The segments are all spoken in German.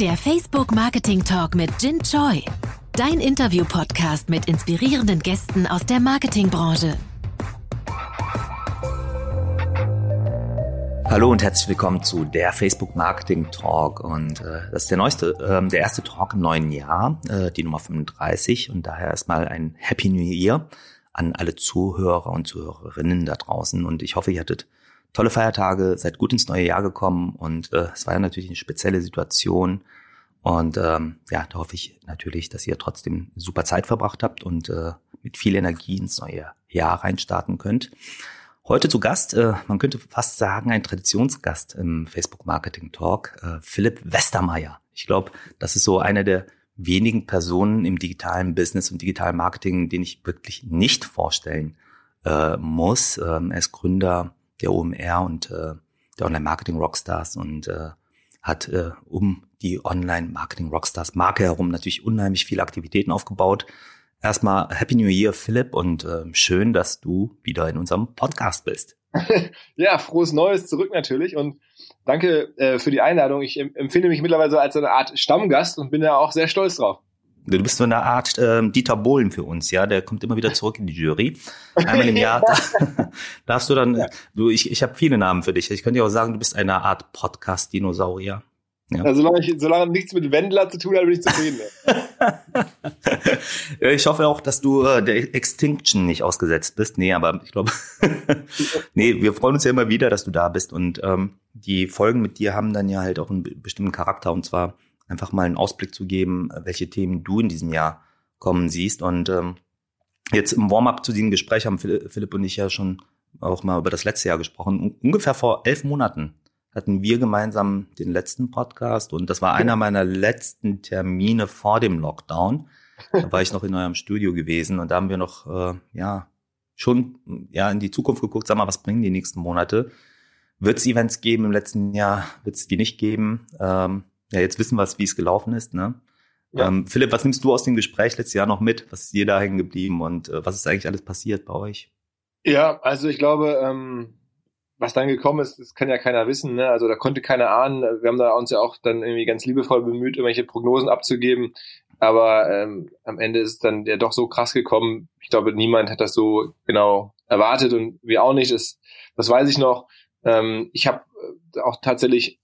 Der Facebook Marketing Talk mit Jin Choi. Dein Interview-Podcast mit inspirierenden Gästen aus der Marketingbranche. Hallo und herzlich willkommen zu der Facebook Marketing Talk und äh, das ist der neueste, äh, der erste Talk im neuen Jahr, äh, die Nummer 35 und daher erstmal ein Happy New Year an alle Zuhörer und Zuhörerinnen da draußen und ich hoffe, ihr hattet tolle Feiertage, seid gut ins neue Jahr gekommen und äh, es war ja natürlich eine spezielle Situation und ähm, ja, da hoffe ich natürlich, dass ihr trotzdem super Zeit verbracht habt und äh, mit viel Energie ins neue Jahr reinstarten könnt. Heute zu Gast, äh, man könnte fast sagen, ein Traditionsgast im Facebook Marketing Talk, äh, Philipp Westermeier. Ich glaube, das ist so eine der wenigen Personen im digitalen Business und digitalen Marketing, den ich wirklich nicht vorstellen äh, muss. Ähm, er ist Gründer der OMR und äh, der Online Marketing Rockstars und äh, hat äh, um die Online Marketing Rockstars Marke herum natürlich unheimlich viele Aktivitäten aufgebaut. Erstmal Happy New Year, Philipp, und äh, schön, dass du wieder in unserem Podcast bist. ja, frohes Neues zurück natürlich und danke äh, für die Einladung. Ich empfinde mich mittlerweile als eine Art Stammgast und bin da auch sehr stolz drauf. Du bist so eine Art äh, Dieter Bohlen für uns, ja. Der kommt immer wieder zurück in die Jury. Einmal im Jahr ja. darfst du dann, ja. du, ich, ich habe viele Namen für dich. Ich könnte dir auch sagen, du bist eine Art Podcast-Dinosaurier. Ja. Also, solange, ich, solange nichts mit Wendler zu tun hat, bin ich zufrieden. ich hoffe auch, dass du äh, der Extinction nicht ausgesetzt bist. Nee, aber ich glaube, nee, wir freuen uns ja immer wieder, dass du da bist. Und ähm, die Folgen mit dir haben dann ja halt auch einen bestimmten Charakter. Und zwar einfach mal einen Ausblick zu geben, welche Themen du in diesem Jahr kommen siehst. Und ähm, jetzt im Warm-up zu diesem Gespräch haben Philipp und ich ja schon auch mal über das letzte Jahr gesprochen. Ungefähr vor elf Monaten hatten wir gemeinsam den letzten Podcast und das war einer meiner letzten Termine vor dem Lockdown. Da war ich noch in eurem Studio gewesen und da haben wir noch, äh, ja, schon ja in die Zukunft geguckt, sag mal, was bringen die nächsten Monate? Wird es Events geben im letzten Jahr? Wird es die nicht geben? Ähm, ja, jetzt wissen wir, wie es gelaufen ist. Ne? Ja. Ähm, Philipp, was nimmst du aus dem Gespräch letztes Jahr noch mit? Was ist dir da hängen geblieben und äh, was ist eigentlich alles passiert bei euch? Ja, also ich glaube, ähm, was dann gekommen ist, das kann ja keiner wissen. Ne? Also da konnte keiner ahnen. Wir haben da uns ja auch dann irgendwie ganz liebevoll bemüht, irgendwelche Prognosen abzugeben. Aber ähm, am Ende ist es dann ja doch so krass gekommen. Ich glaube, niemand hat das so genau erwartet und wir auch nicht. Das, das weiß ich noch. Ähm, ich habe auch tatsächlich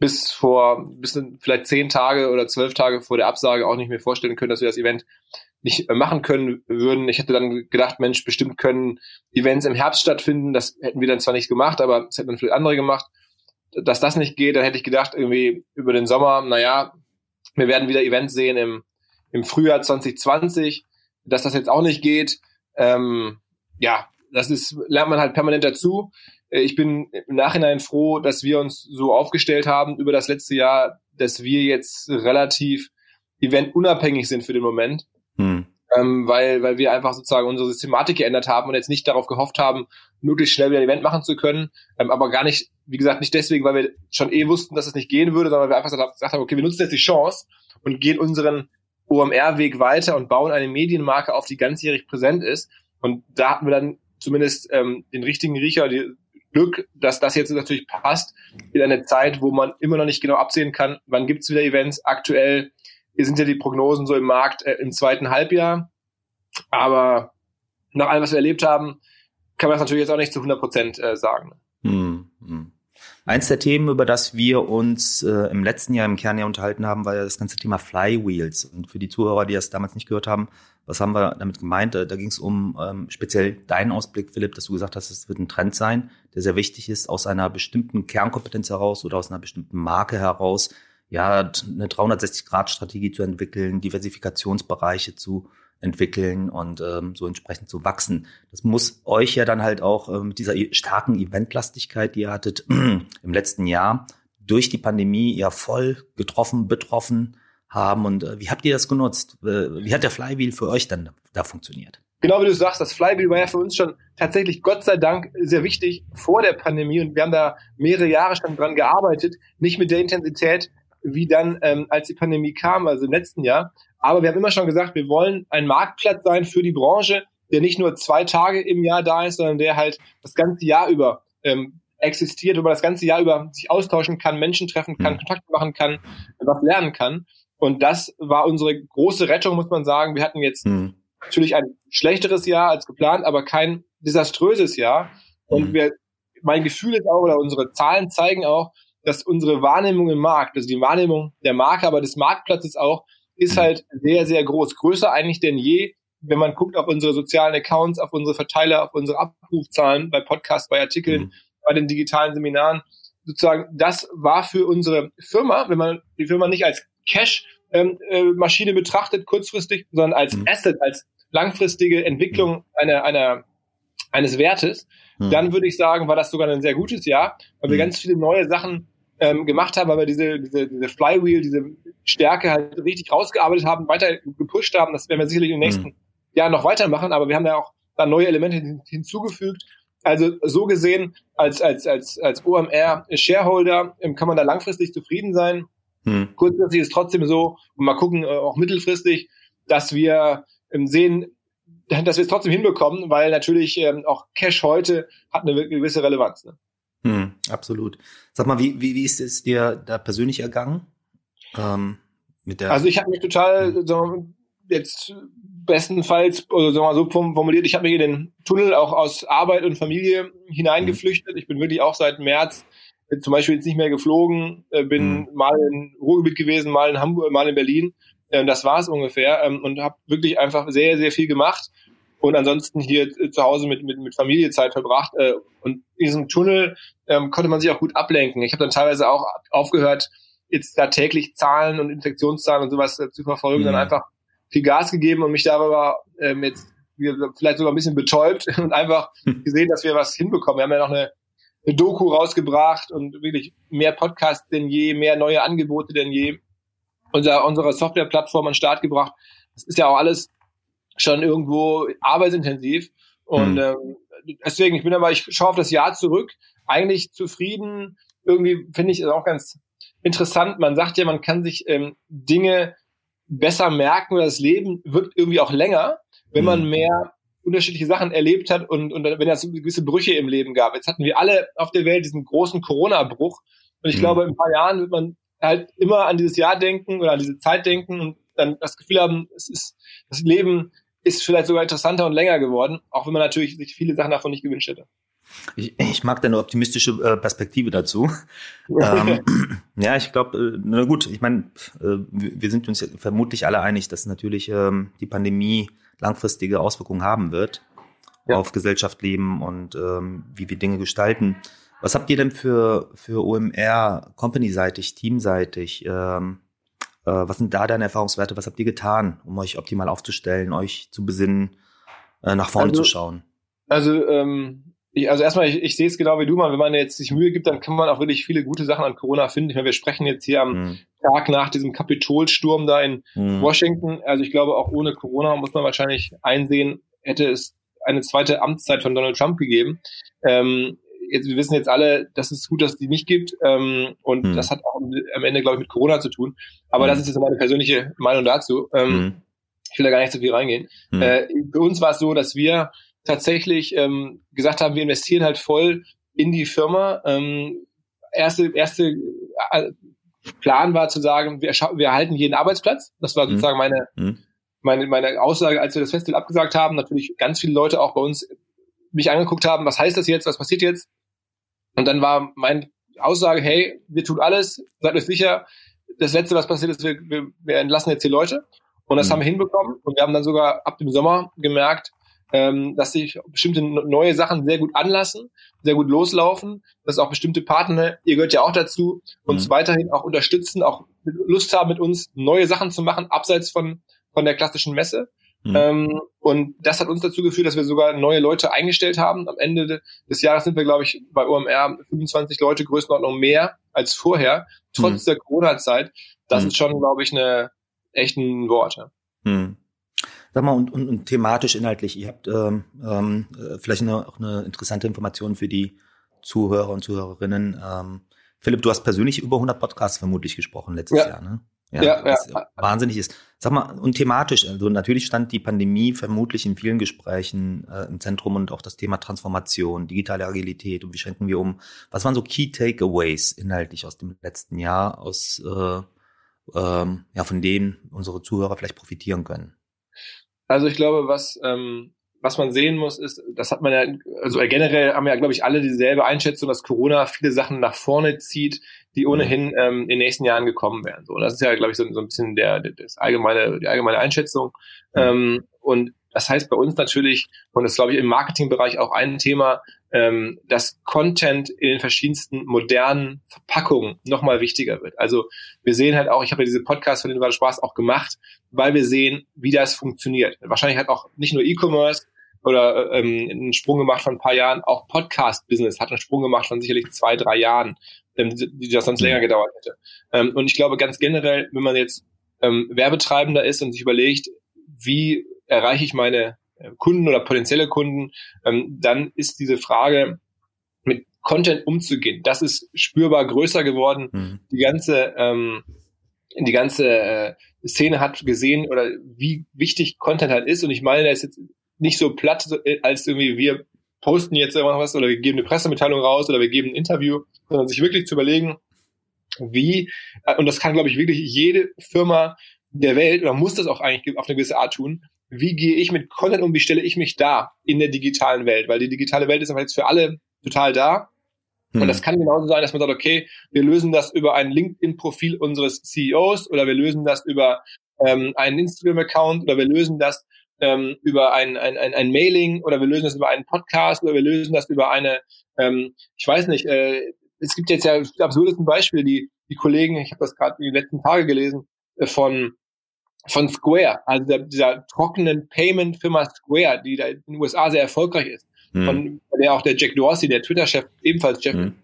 bis vor, bis vielleicht zehn Tage oder zwölf Tage vor der Absage auch nicht mehr vorstellen können, dass wir das Event nicht äh, machen können würden. Ich hätte dann gedacht, Mensch, bestimmt können Events im Herbst stattfinden. Das hätten wir dann zwar nicht gemacht, aber das hätten dann vielleicht andere gemacht. Dass das nicht geht, dann hätte ich gedacht, irgendwie über den Sommer, naja, wir werden wieder Events sehen im, im Frühjahr 2020. Dass das jetzt auch nicht geht, ähm, ja, das ist, lernt man halt permanent dazu. Äh, ich bin im Nachhinein froh, dass wir uns so aufgestellt haben über das letzte Jahr, dass wir jetzt relativ eventunabhängig sind für den Moment hm. Ähm, weil, weil wir einfach sozusagen unsere Systematik geändert haben und jetzt nicht darauf gehofft haben, möglichst schnell wieder ein Event machen zu können, ähm, aber gar nicht, wie gesagt, nicht deswegen, weil wir schon eh wussten, dass es nicht gehen würde, sondern weil wir einfach gesagt haben, okay, wir nutzen jetzt die Chance und gehen unseren OMR-Weg weiter und bauen eine Medienmarke auf, die ganzjährig präsent ist. Und da hatten wir dann zumindest ähm, den richtigen Riecher, die Glück, dass das jetzt natürlich passt in einer Zeit, wo man immer noch nicht genau absehen kann, wann gibt's wieder Events. Aktuell sind ja die Prognosen so im Markt äh, im zweiten Halbjahr. Aber nach allem, was wir erlebt haben, kann man das natürlich jetzt auch nicht zu 100 Prozent äh, sagen. Hm, hm. Eins der Themen, über das wir uns äh, im letzten Jahr im Kern ja unterhalten haben, war ja das ganze Thema Flywheels. Und für die Zuhörer, die das damals nicht gehört haben, was haben wir damit gemeint? Da, da ging es um ähm, speziell deinen Ausblick, Philipp, dass du gesagt hast, es wird ein Trend sein, der sehr wichtig ist, aus einer bestimmten Kernkompetenz heraus oder aus einer bestimmten Marke heraus ja, eine 360-Grad-Strategie zu entwickeln, Diversifikationsbereiche zu entwickeln und ähm, so entsprechend zu wachsen. Das muss euch ja dann halt auch äh, mit dieser e-, starken Eventlastigkeit, die ihr hattet im letzten Jahr, durch die Pandemie ja voll getroffen, betroffen haben. Und äh, wie habt ihr das genutzt? Äh, wie hat der Flywheel für euch dann da funktioniert? Genau wie du sagst, das Flywheel war ja für uns schon tatsächlich Gott sei Dank sehr wichtig vor der Pandemie und wir haben da mehrere Jahre schon dran gearbeitet, nicht mit der Intensität, wie dann, ähm, als die Pandemie kam, also im letzten Jahr. Aber wir haben immer schon gesagt, wir wollen ein Marktplatz sein für die Branche, der nicht nur zwei Tage im Jahr da ist, sondern der halt das ganze Jahr über ähm, existiert, wo man das ganze Jahr über sich austauschen kann, Menschen treffen kann, mhm. Kontakte machen kann, was lernen kann. Und das war unsere große Rettung, muss man sagen. Wir hatten jetzt mhm. natürlich ein schlechteres Jahr als geplant, aber kein desaströses Jahr. Und mhm. wir, mein Gefühl ist auch, oder unsere Zahlen zeigen auch, dass unsere Wahrnehmung im Markt, also die Wahrnehmung der Marke, aber des Marktplatzes auch, ist mhm. halt sehr, sehr groß. Größer eigentlich denn je, wenn man guckt auf unsere sozialen Accounts, auf unsere Verteiler, auf unsere Abrufzahlen bei Podcasts, bei Artikeln, mhm. bei den digitalen Seminaren. Sozusagen, das war für unsere Firma, wenn man die Firma nicht als Cash-Maschine ähm, äh, betrachtet, kurzfristig, sondern als mhm. Asset, als langfristige Entwicklung mhm. einer, einer, eines Wertes, mhm. dann würde ich sagen, war das sogar ein sehr gutes Jahr, weil wir mhm. ganz viele neue Sachen ähm, gemacht haben, weil wir diese, diese, diese Flywheel, diese Stärke halt richtig rausgearbeitet haben, weiter gepusht haben. Das werden wir sicherlich in den nächsten mhm. Jahren noch weitermachen, aber wir haben ja auch da neue Elemente hinzugefügt. Also so gesehen, als, als, als, als OMR-Shareholder ähm, kann man da langfristig zufrieden sein. Mhm. Kurzfristig ist trotzdem so, und mal gucken, äh, auch mittelfristig, dass wir ähm, sehen, dass wir es trotzdem hinbekommen, weil natürlich ähm, auch Cash heute hat eine gewisse Relevanz. Ne? Hm, absolut. Sag mal, wie, wie, wie ist es dir da persönlich ergangen? Ähm, mit der also ich habe mich total hm. wir, jetzt bestenfalls, oder sagen wir mal so formuliert, ich habe mich in den Tunnel auch aus Arbeit und Familie hineingeflüchtet. Hm. Ich bin wirklich auch seit März zum Beispiel jetzt nicht mehr geflogen, äh, bin hm. mal in Ruhrgebiet gewesen, mal in Hamburg, mal in Berlin. Ähm, das war es ungefähr ähm, und habe wirklich einfach sehr, sehr viel gemacht und ansonsten hier äh, zu Hause mit, mit, mit Familie Zeit verbracht. Äh, und in diesem Tunnel ähm, konnte man sich auch gut ablenken. Ich habe dann teilweise auch aufgehört, jetzt da täglich Zahlen und Infektionszahlen und sowas äh, zu verfolgen, mhm. dann einfach viel Gas gegeben und mich darüber ähm, jetzt vielleicht sogar ein bisschen betäubt und einfach gesehen, dass wir was hinbekommen. Wir haben ja noch eine, eine Doku rausgebracht und wirklich mehr Podcasts denn je, mehr neue Angebote denn je. Unser, unsere Softwareplattform an den Start gebracht. Das ist ja auch alles schon irgendwo arbeitsintensiv. Und mhm. ähm, deswegen, ich bin aber, ich schaue auf das Jahr zurück, eigentlich zufrieden. Irgendwie finde ich es auch ganz interessant. Man sagt ja, man kann sich ähm, Dinge besser merken oder das Leben wirkt irgendwie auch länger, wenn man mhm. mehr unterschiedliche Sachen erlebt hat und, und wenn es gewisse Brüche im Leben gab. Jetzt hatten wir alle auf der Welt diesen großen Corona-Bruch. Und ich mhm. glaube, in ein paar Jahren wird man halt immer an dieses Jahr denken oder an diese Zeit denken und dann das Gefühl haben, es ist das Leben ist vielleicht sogar interessanter und länger geworden, auch wenn man natürlich sich viele Sachen davon nicht gewünscht hätte. Ich, ich mag deine optimistische äh, Perspektive dazu. ähm, ja, ich glaube, äh, na gut, ich meine, äh, wir sind uns vermutlich alle einig, dass natürlich ähm, die Pandemie langfristige Auswirkungen haben wird ja. auf Gesellschaft, Leben und ähm, wie wir Dinge gestalten. Was habt ihr denn für, für OMR company-seitig, teamseitig ähm, äh, was sind da deine Erfahrungswerte? Was habt ihr getan, um euch optimal aufzustellen, euch zu besinnen, äh, nach vorne also, zu schauen? Also, ähm, ich, also erstmal, ich, ich sehe es genau wie du mal, wenn man jetzt sich Mühe gibt, dann kann man auch wirklich viele gute Sachen an Corona finden. Ich meine, wir sprechen jetzt hier am mhm. Tag nach diesem Kapitolsturm da in mhm. Washington. Also ich glaube, auch ohne Corona muss man wahrscheinlich einsehen, hätte es eine zweite Amtszeit von Donald Trump gegeben. Ähm, jetzt, wir wissen jetzt alle, dass es gut, dass es die nicht gibt. Ähm, und hm. das hat auch am Ende, glaube ich, mit Corona zu tun. Aber hm. das ist jetzt meine persönliche Meinung dazu. Ähm, hm. Ich will da gar nicht so viel reingehen. Hm. Äh, für uns war es so, dass wir tatsächlich ähm, gesagt haben, wir investieren halt voll in die Firma. Ähm, erste, erste äh, Plan war zu sagen, wir, wir erhalten jeden Arbeitsplatz. Das war hm. sozusagen meine, hm. meine, meine Aussage, als wir das Festival abgesagt haben. Natürlich ganz viele Leute auch bei uns mich angeguckt haben, was heißt das jetzt, was passiert jetzt? Und dann war meine Aussage, hey, wir tun alles, seid euch sicher, das Letzte, was passiert ist, wir, wir, wir entlassen jetzt die Leute. Und das mhm. haben wir hinbekommen. Und wir haben dann sogar ab dem Sommer gemerkt, ähm, dass sich bestimmte neue Sachen sehr gut anlassen, sehr gut loslaufen, dass auch bestimmte Partner, ihr gehört ja auch dazu, uns mhm. weiterhin auch unterstützen, auch Lust haben, mit uns neue Sachen zu machen, abseits von, von der klassischen Messe. Mhm. Ähm, und das hat uns dazu geführt, dass wir sogar neue Leute eingestellt haben. Am Ende des Jahres sind wir, glaube ich, bei OMR 25 Leute Größenordnung mehr als vorher, trotz mhm. der Corona-Zeit. Das mhm. ist schon, glaube ich, eine echten Worte. Mhm. Sag mal, und, und, und thematisch, inhaltlich, ihr habt ähm, ähm, äh, vielleicht eine, auch eine interessante Information für die Zuhörer und Zuhörerinnen. Ähm, Philipp, du hast persönlich über 100 Podcasts vermutlich gesprochen letztes ja. Jahr, ne? Ja, ja, was ja. wahnsinnig ist. Sag mal, und thematisch, also natürlich stand die Pandemie vermutlich in vielen Gesprächen äh, im Zentrum und auch das Thema Transformation, digitale Agilität und wie schränken wir um. Was waren so Key Takeaways inhaltlich aus dem letzten Jahr, aus äh, ähm, ja, von denen unsere Zuhörer vielleicht profitieren können? Also ich glaube, was ähm, was man sehen muss, ist, das hat man ja, also generell haben ja, glaube ich, alle dieselbe Einschätzung, dass Corona viele Sachen nach vorne zieht, die ohnehin ähm, in den nächsten Jahren gekommen wären. So, das ist ja, glaube ich, so, so ein bisschen der, das allgemeine, die allgemeine Einschätzung. Mhm. Ähm, und das heißt bei uns natürlich, und das glaube ich im Marketingbereich auch ein Thema, ähm, dass Content in den verschiedensten modernen Verpackungen nochmal wichtiger wird. Also wir sehen halt auch, ich habe ja diese Podcast von den du Spaß auch gemacht, weil wir sehen, wie das funktioniert. Wahrscheinlich hat auch nicht nur E-Commerce oder ähm, einen Sprung gemacht von ein paar Jahren, auch Podcast-Business hat einen Sprung gemacht von sicherlich zwei, drei Jahren, ähm, die das sonst länger gedauert hätte. Ähm, und ich glaube ganz generell, wenn man jetzt ähm, Werbetreibender ist und sich überlegt, wie erreiche ich meine äh, Kunden oder potenzielle Kunden, ähm, dann ist diese Frage, mit Content umzugehen, das ist spürbar größer geworden. Mhm. Die ganze, ähm, die ganze äh, Szene hat gesehen oder wie wichtig Content halt ist. Und ich meine, das ist jetzt nicht so platt, äh, als irgendwie wir posten jetzt irgendwas oder wir geben eine Pressemitteilung raus oder wir geben ein Interview, sondern sich wirklich zu überlegen, wie, äh, und das kann, glaube ich, wirklich jede Firma der Welt oder muss das auch eigentlich auf eine gewisse Art tun, wie gehe ich mit Content um, wie stelle ich mich da in der digitalen Welt, weil die digitale Welt ist aber jetzt für alle total da. Und hm. das kann genauso sein, dass man sagt, okay, wir lösen das über ein LinkedIn-Profil unseres CEOs oder wir lösen das über ähm, einen Instagram-Account oder wir lösen das ähm, über ein, ein, ein, ein Mailing oder wir lösen das über einen Podcast oder wir lösen das über eine, ähm, ich weiß nicht, äh, es gibt jetzt ja absurdesten Beispiele, die, die Kollegen, ich habe das gerade die letzten Tage gelesen, äh, von von Square, also der, dieser trockenen Payment-Firma Square, die da in den USA sehr erfolgreich ist, mhm. von der auch der Jack Dorsey, der Twitter-Chef, ebenfalls Chef, mhm.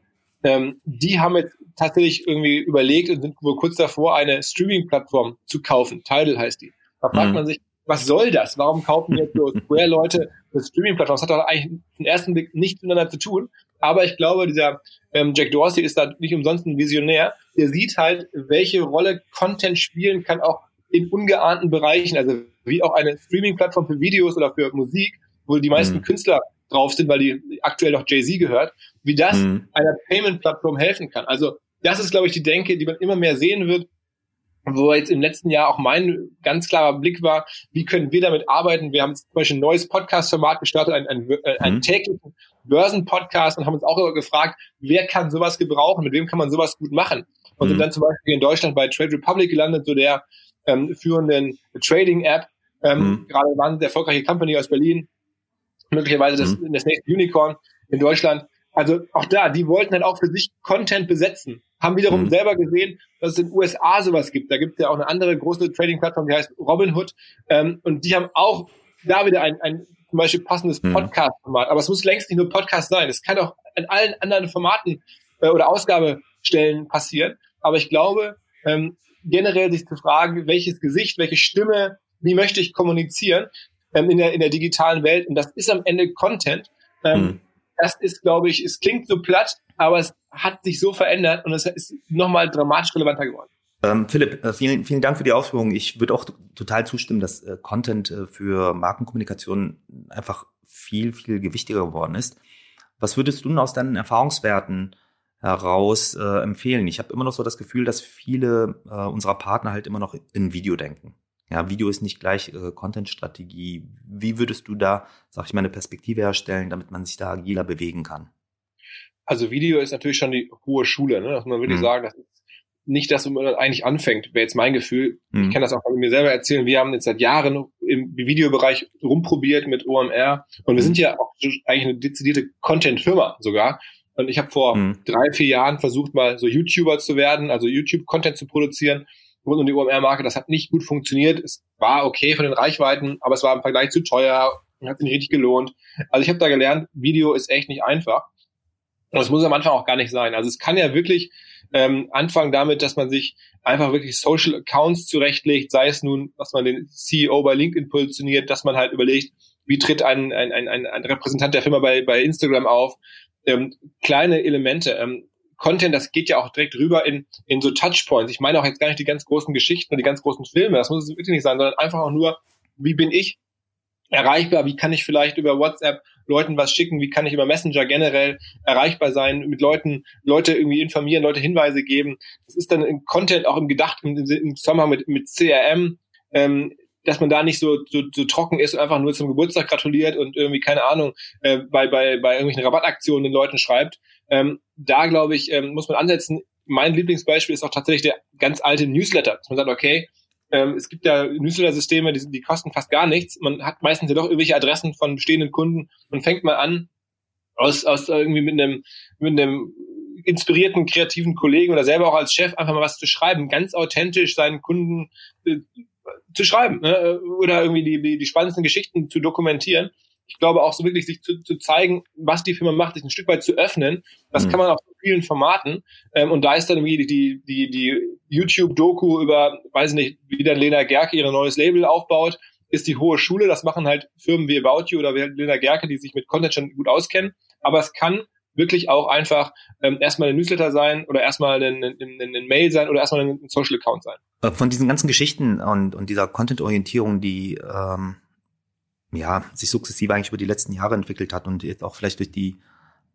ähm, die haben jetzt tatsächlich irgendwie überlegt und sind wohl kurz davor, eine Streaming-Plattform zu kaufen. Tidal heißt die. Da fragt mhm. man sich, was soll das? Warum kaufen jetzt so Square-Leute eine Streaming-Plattform? Das hat doch eigentlich im ersten Blick nichts miteinander zu tun. Aber ich glaube, dieser ähm, Jack Dorsey ist da nicht umsonst ein Visionär. Der sieht halt, welche Rolle Content spielen kann, auch in ungeahnten Bereichen, also wie auch eine Streaming-Plattform für Videos oder für Musik, wo die meisten mhm. Künstler drauf sind, weil die aktuell noch Jay-Z gehört, wie das mhm. einer Payment-Plattform helfen kann. Also das ist, glaube ich, die Denke, die man immer mehr sehen wird, wo jetzt im letzten Jahr auch mein ganz klarer Blick war, wie können wir damit arbeiten? Wir haben zum Beispiel ein neues Podcast-Format gestartet, ein, ein, äh, mhm. täglichen Börsen-Podcast und haben uns auch gefragt, wer kann sowas gebrauchen, mit wem kann man sowas gut machen? Und mhm. sind dann zum Beispiel in Deutschland bei Trade Republic gelandet, so der ähm, führenden Trading-App. Ähm, mhm. Gerade waren sehr erfolgreiche Company aus Berlin, möglicherweise das, mhm. das nächste Unicorn in Deutschland. Also auch da, die wollten halt auch für sich Content besetzen. Haben wiederum mhm. selber gesehen, dass es in den USA sowas gibt. Da gibt es ja auch eine andere große Trading-Plattform, die heißt Robinhood. Ähm, und die haben auch da wieder ein, ein zum Beispiel passendes mhm. Podcast-Format. Aber es muss längst nicht nur Podcast sein. Es kann auch in allen anderen Formaten äh, oder Ausgabestellen passieren. Aber ich glaube, ähm, generell sich zu fragen, welches Gesicht, welche Stimme, wie möchte ich kommunizieren ähm, in, der, in der digitalen Welt. Und das ist am Ende Content. Ähm, mhm. Das ist, glaube ich, es klingt so platt, aber es hat sich so verändert und es ist nochmal dramatisch relevanter geworden. Ähm, Philipp, äh, vielen, vielen Dank für die Ausführungen. Ich würde auch total zustimmen, dass äh, Content äh, für Markenkommunikation einfach viel, viel gewichtiger geworden ist. Was würdest du denn aus deinen Erfahrungswerten heraus äh, empfehlen. Ich habe immer noch so das Gefühl, dass viele äh, unserer Partner halt immer noch in Video denken. Ja, Video ist nicht gleich äh, Content-Strategie. Wie würdest du da, sag ich mal, eine Perspektive herstellen, damit man sich da agiler bewegen kann? Also Video ist natürlich schon die hohe Schule, ne? Muss man wirklich mhm. sagen, das ist nicht das, wo man eigentlich anfängt, wäre jetzt mein Gefühl. Mhm. Ich kann das auch von mir selber erzählen. Wir haben jetzt seit Jahren im Videobereich rumprobiert mit OMR und wir mhm. sind ja auch eigentlich eine dezidierte Content-Firma sogar. Und ich habe vor mhm. drei, vier Jahren versucht, mal so YouTuber zu werden, also YouTube-Content zu produzieren rund um die OMR-Marke. Das hat nicht gut funktioniert. Es war okay von den Reichweiten, aber es war im Vergleich zu teuer und hat sich nicht richtig gelohnt. Also ich habe da gelernt, Video ist echt nicht einfach. Und das muss am Anfang auch gar nicht sein. Also es kann ja wirklich ähm, anfangen damit, dass man sich einfach wirklich Social Accounts zurechtlegt, sei es nun, dass man den CEO bei LinkedIn positioniert, dass man halt überlegt, wie tritt ein, ein, ein, ein Repräsentant der Firma bei, bei Instagram auf, ähm, kleine Elemente. Ähm, Content, das geht ja auch direkt rüber in, in so Touchpoints. Ich meine auch jetzt gar nicht die ganz großen Geschichten und die ganz großen Filme, das muss es wirklich nicht sein, sondern einfach auch nur, wie bin ich erreichbar, wie kann ich vielleicht über WhatsApp Leuten was schicken, wie kann ich über Messenger generell erreichbar sein, mit Leuten, Leute irgendwie informieren, Leute Hinweise geben. Das ist dann im Content auch im Gedacht, im, im Zusammenhang mit, mit CRM, ähm, dass man da nicht so, so, so trocken ist und einfach nur zum Geburtstag gratuliert und irgendwie, keine Ahnung, äh, bei, bei, bei irgendwelchen Rabattaktionen den Leuten schreibt. Ähm, da, glaube ich, ähm, muss man ansetzen. Mein Lieblingsbeispiel ist auch tatsächlich der ganz alte Newsletter. Dass man sagt, okay, ähm, es gibt ja Newsletter-Systeme, die, die kosten fast gar nichts. Man hat meistens ja doch irgendwelche Adressen von bestehenden Kunden und fängt mal an, aus, aus irgendwie mit einem, mit einem inspirierten, kreativen Kollegen oder selber auch als Chef einfach mal was zu schreiben, ganz authentisch seinen Kunden äh, zu schreiben ne? oder irgendwie die, die, die spannendsten Geschichten zu dokumentieren ich glaube auch so wirklich sich zu, zu zeigen, was die Firma macht, sich ein Stück weit zu öffnen. Das mhm. kann man auf vielen Formaten. Ähm, und da ist dann irgendwie die, die, die YouTube-Doku über, weiß nicht, wie dann Lena Gerke ihr neues Label aufbaut, ist die hohe Schule. Das machen halt Firmen wie About You oder Lena Gerke, die sich mit Content schon gut auskennen. Aber es kann wirklich auch einfach ähm, erstmal ein Newsletter sein oder erstmal ein, ein, ein, ein Mail sein oder erstmal ein Social Account sein. Äh, von diesen ganzen Geschichten und, und dieser Content-Orientierung, die ähm, ja, sich sukzessive eigentlich über die letzten Jahre entwickelt hat und jetzt auch vielleicht durch die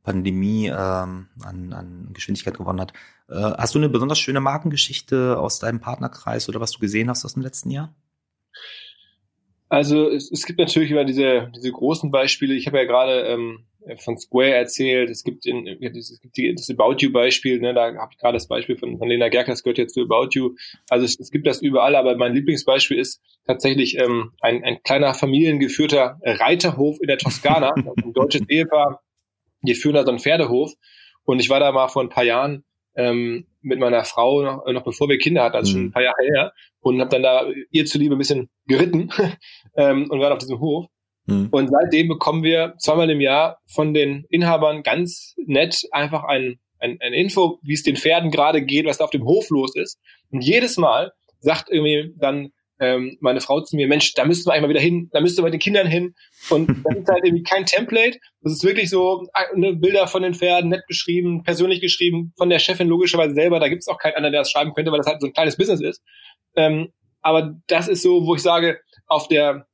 Pandemie ähm, an, an Geschwindigkeit gewonnen hat. Äh, hast du eine besonders schöne Markengeschichte aus deinem Partnerkreis oder was du gesehen hast aus dem letzten Jahr? Also es, es gibt natürlich immer diese, diese großen Beispiele. Ich habe ja gerade ähm, von Square erzählt. Es gibt, in, es gibt die, das About You Beispiel. Ne, da habe ich gerade das Beispiel von, von Lena Gerker. Das gehört jetzt zu About You. Also es, es gibt das überall. Aber mein Lieblingsbeispiel ist tatsächlich ähm, ein, ein kleiner familiengeführter Reiterhof in der Toskana. ein deutsches Ehepaar. Die führen da so einen Pferdehof. Und ich war da mal vor ein paar Jahren ähm, mit meiner Frau noch, noch bevor wir Kinder hatten, also schon ein mhm. paar Jahre her, und habe dann da ihr zuliebe ein bisschen geritten ähm, und waren auf diesem Hof. Mhm. Und seitdem bekommen wir zweimal im Jahr von den Inhabern ganz nett einfach ein, ein, ein Info, wie es den Pferden gerade geht, was da auf dem Hof los ist. Und jedes Mal sagt irgendwie dann ähm, meine Frau zu mir, Mensch, da müssten wir eigentlich mal wieder hin, da müssten wir mit den Kindern hin. Und das ist halt irgendwie kein Template. Das ist wirklich so ne, Bilder von den Pferden, nett beschrieben, persönlich geschrieben, von der Chefin logischerweise selber. Da gibt es auch keinen anderen, der das schreiben könnte, weil das halt so ein kleines Business ist. Ähm, aber das ist so, wo ich sage, auf der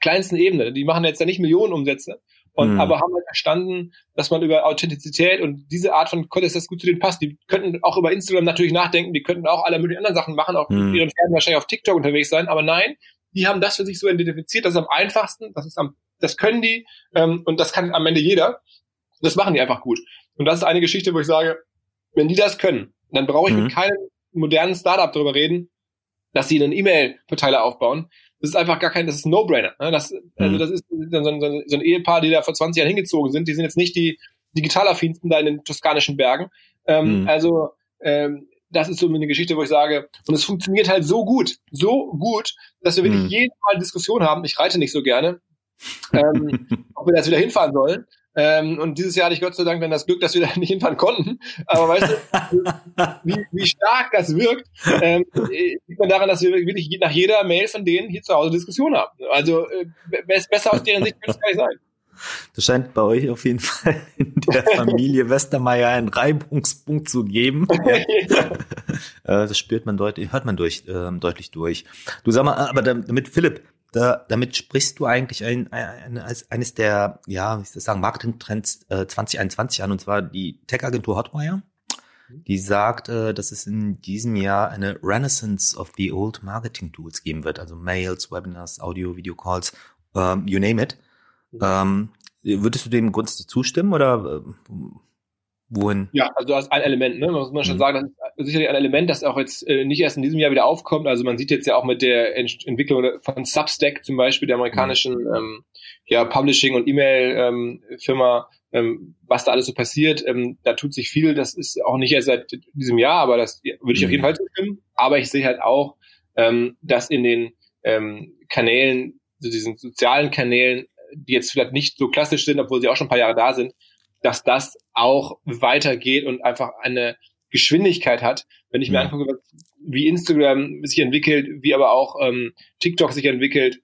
kleinsten Ebene, die machen jetzt ja nicht Millionen Umsätze, und mhm. aber haben halt verstanden, dass man über Authentizität und diese Art von Content, das gut zu denen passt. Die könnten auch über Instagram natürlich nachdenken, die könnten auch alle möglichen anderen Sachen machen, auch mhm. ihren Pferden wahrscheinlich auf TikTok unterwegs sein, aber nein, die haben das für sich so identifiziert, das ist am einfachsten, das ist am, das können die ähm, und das kann am Ende jeder. Das machen die einfach gut. Und das ist eine Geschichte, wo ich sage, wenn die das können, dann brauche ich mhm. mit keinem modernen Startup darüber reden, dass sie einen E-Mail-Verteiler aufbauen, das ist einfach gar kein, das ist ein No-Brainer. Ne? Das, also mhm. das ist so ein, so ein Ehepaar, die da vor 20 Jahren hingezogen sind, die sind jetzt nicht die digitalaffinsten da in den toskanischen Bergen. Ähm, mhm. Also ähm, das ist so eine Geschichte, wo ich sage, und es funktioniert halt so gut, so gut, dass wir wirklich mhm. jedes Mal Diskussion haben. Ich reite nicht so gerne, ähm, ob wir das wieder hinfahren sollen. Ähm, und dieses Jahr hatte ich Gott sei Dank dann das Glück, dass wir da nicht hinfahren konnten. Aber weißt du, wie, wie stark das wirkt, ähm, sieht man daran, dass wir wirklich nach jeder Mail von denen hier zu Hause Diskussion haben. Also äh, besser aus deren Sicht könnte es gar nicht sein. Das scheint bei euch auf jeden Fall in der Familie Westermeier einen Reibungspunkt zu geben. Äh, das spürt man deutlich, hört man durch, äh, deutlich durch. Du sag mal, aber damit Philipp, da, damit sprichst du eigentlich ein, ein, als eines der, ja, wie soll ich sagen, Marketing-Trends äh, 2021 an, und zwar die Tech-Agentur Hotwire. Die sagt, äh, dass es in diesem Jahr eine Renaissance of the Old Marketing Tools geben wird, also Mails, Webinars, Audio, Video Calls, ähm, you name it. Ähm, würdest du dem grundsätzlich zustimmen oder äh, wohin? Ja, also das ist ein Element, ne? muss man schon mhm. sagen, das ist sicherlich ein Element, das auch jetzt äh, nicht erst in diesem Jahr wieder aufkommt. Also man sieht jetzt ja auch mit der Ent Entwicklung von Substack zum Beispiel, der amerikanischen mhm. ähm, ja, Publishing- und E-Mail-Firma, ähm, ähm, was da alles so passiert. Ähm, da tut sich viel, das ist auch nicht erst seit diesem Jahr, aber das würde ich mhm. auf jeden Fall zustimmen. Aber ich sehe halt auch, ähm, dass in den ähm, Kanälen, so diesen sozialen Kanälen, die jetzt vielleicht nicht so klassisch sind, obwohl sie auch schon ein paar Jahre da sind, dass das auch weitergeht und einfach eine Geschwindigkeit hat. Wenn ich mir mhm. angucke, wie Instagram sich entwickelt, wie aber auch ähm, TikTok sich entwickelt,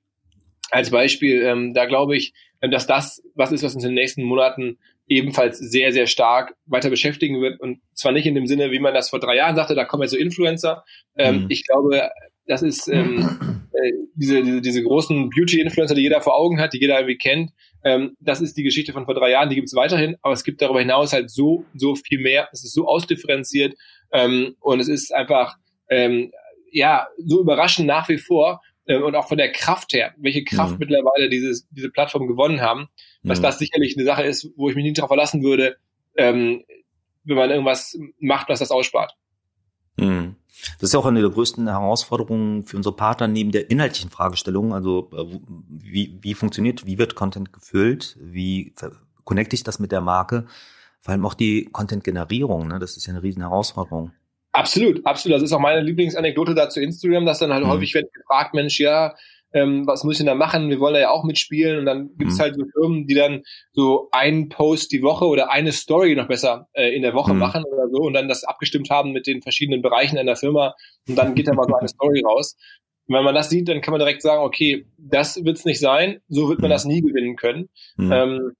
als Beispiel, ähm, da glaube ich, dass das was ist, was uns in den nächsten Monaten ebenfalls sehr, sehr stark weiter beschäftigen wird. Und zwar nicht in dem Sinne, wie man das vor drei Jahren sagte, da kommen jetzt so Influencer. Ähm, mhm. Ich glaube, das ist ähm, äh, diese, diese, diese großen Beauty-Influencer, die jeder vor Augen hat, die jeder irgendwie kennt. Ähm, das ist die Geschichte von vor drei Jahren, die gibt es weiterhin, aber es gibt darüber hinaus halt so, so viel mehr. Es ist so ausdifferenziert ähm, und es ist einfach ähm, ja so überraschend nach wie vor äh, und auch von der Kraft her, welche Kraft mhm. mittlerweile dieses, diese Plattform gewonnen haben, dass mhm. das sicherlich eine Sache ist, wo ich mich nicht darauf verlassen würde, ähm, wenn man irgendwas macht, was das ausspart. Mhm. Das ist ja auch eine der größten Herausforderungen für unsere Partner neben der inhaltlichen Fragestellung. Also äh, wie, wie funktioniert, wie wird Content gefüllt, wie connecte ich das mit der Marke? Vor allem auch die Content-Generierung, ne? das ist ja eine riesen Herausforderung. Absolut, absolut. Das ist auch meine Lieblingsanekdote da zu Instagram, dass dann halt mhm. häufig wird gefragt, Mensch, ja, ähm, was muss ich denn da machen? Wir wollen da ja auch mitspielen. Und dann gibt es mhm. halt so Firmen, die dann so einen Post die Woche oder eine Story noch besser äh, in der Woche mhm. machen oder so und dann das abgestimmt haben mit den verschiedenen Bereichen einer Firma und dann geht da mal so eine Story raus. Und wenn man das sieht, dann kann man direkt sagen, okay, das wird's nicht sein, so wird man mhm. das nie gewinnen können. Mhm. Ähm,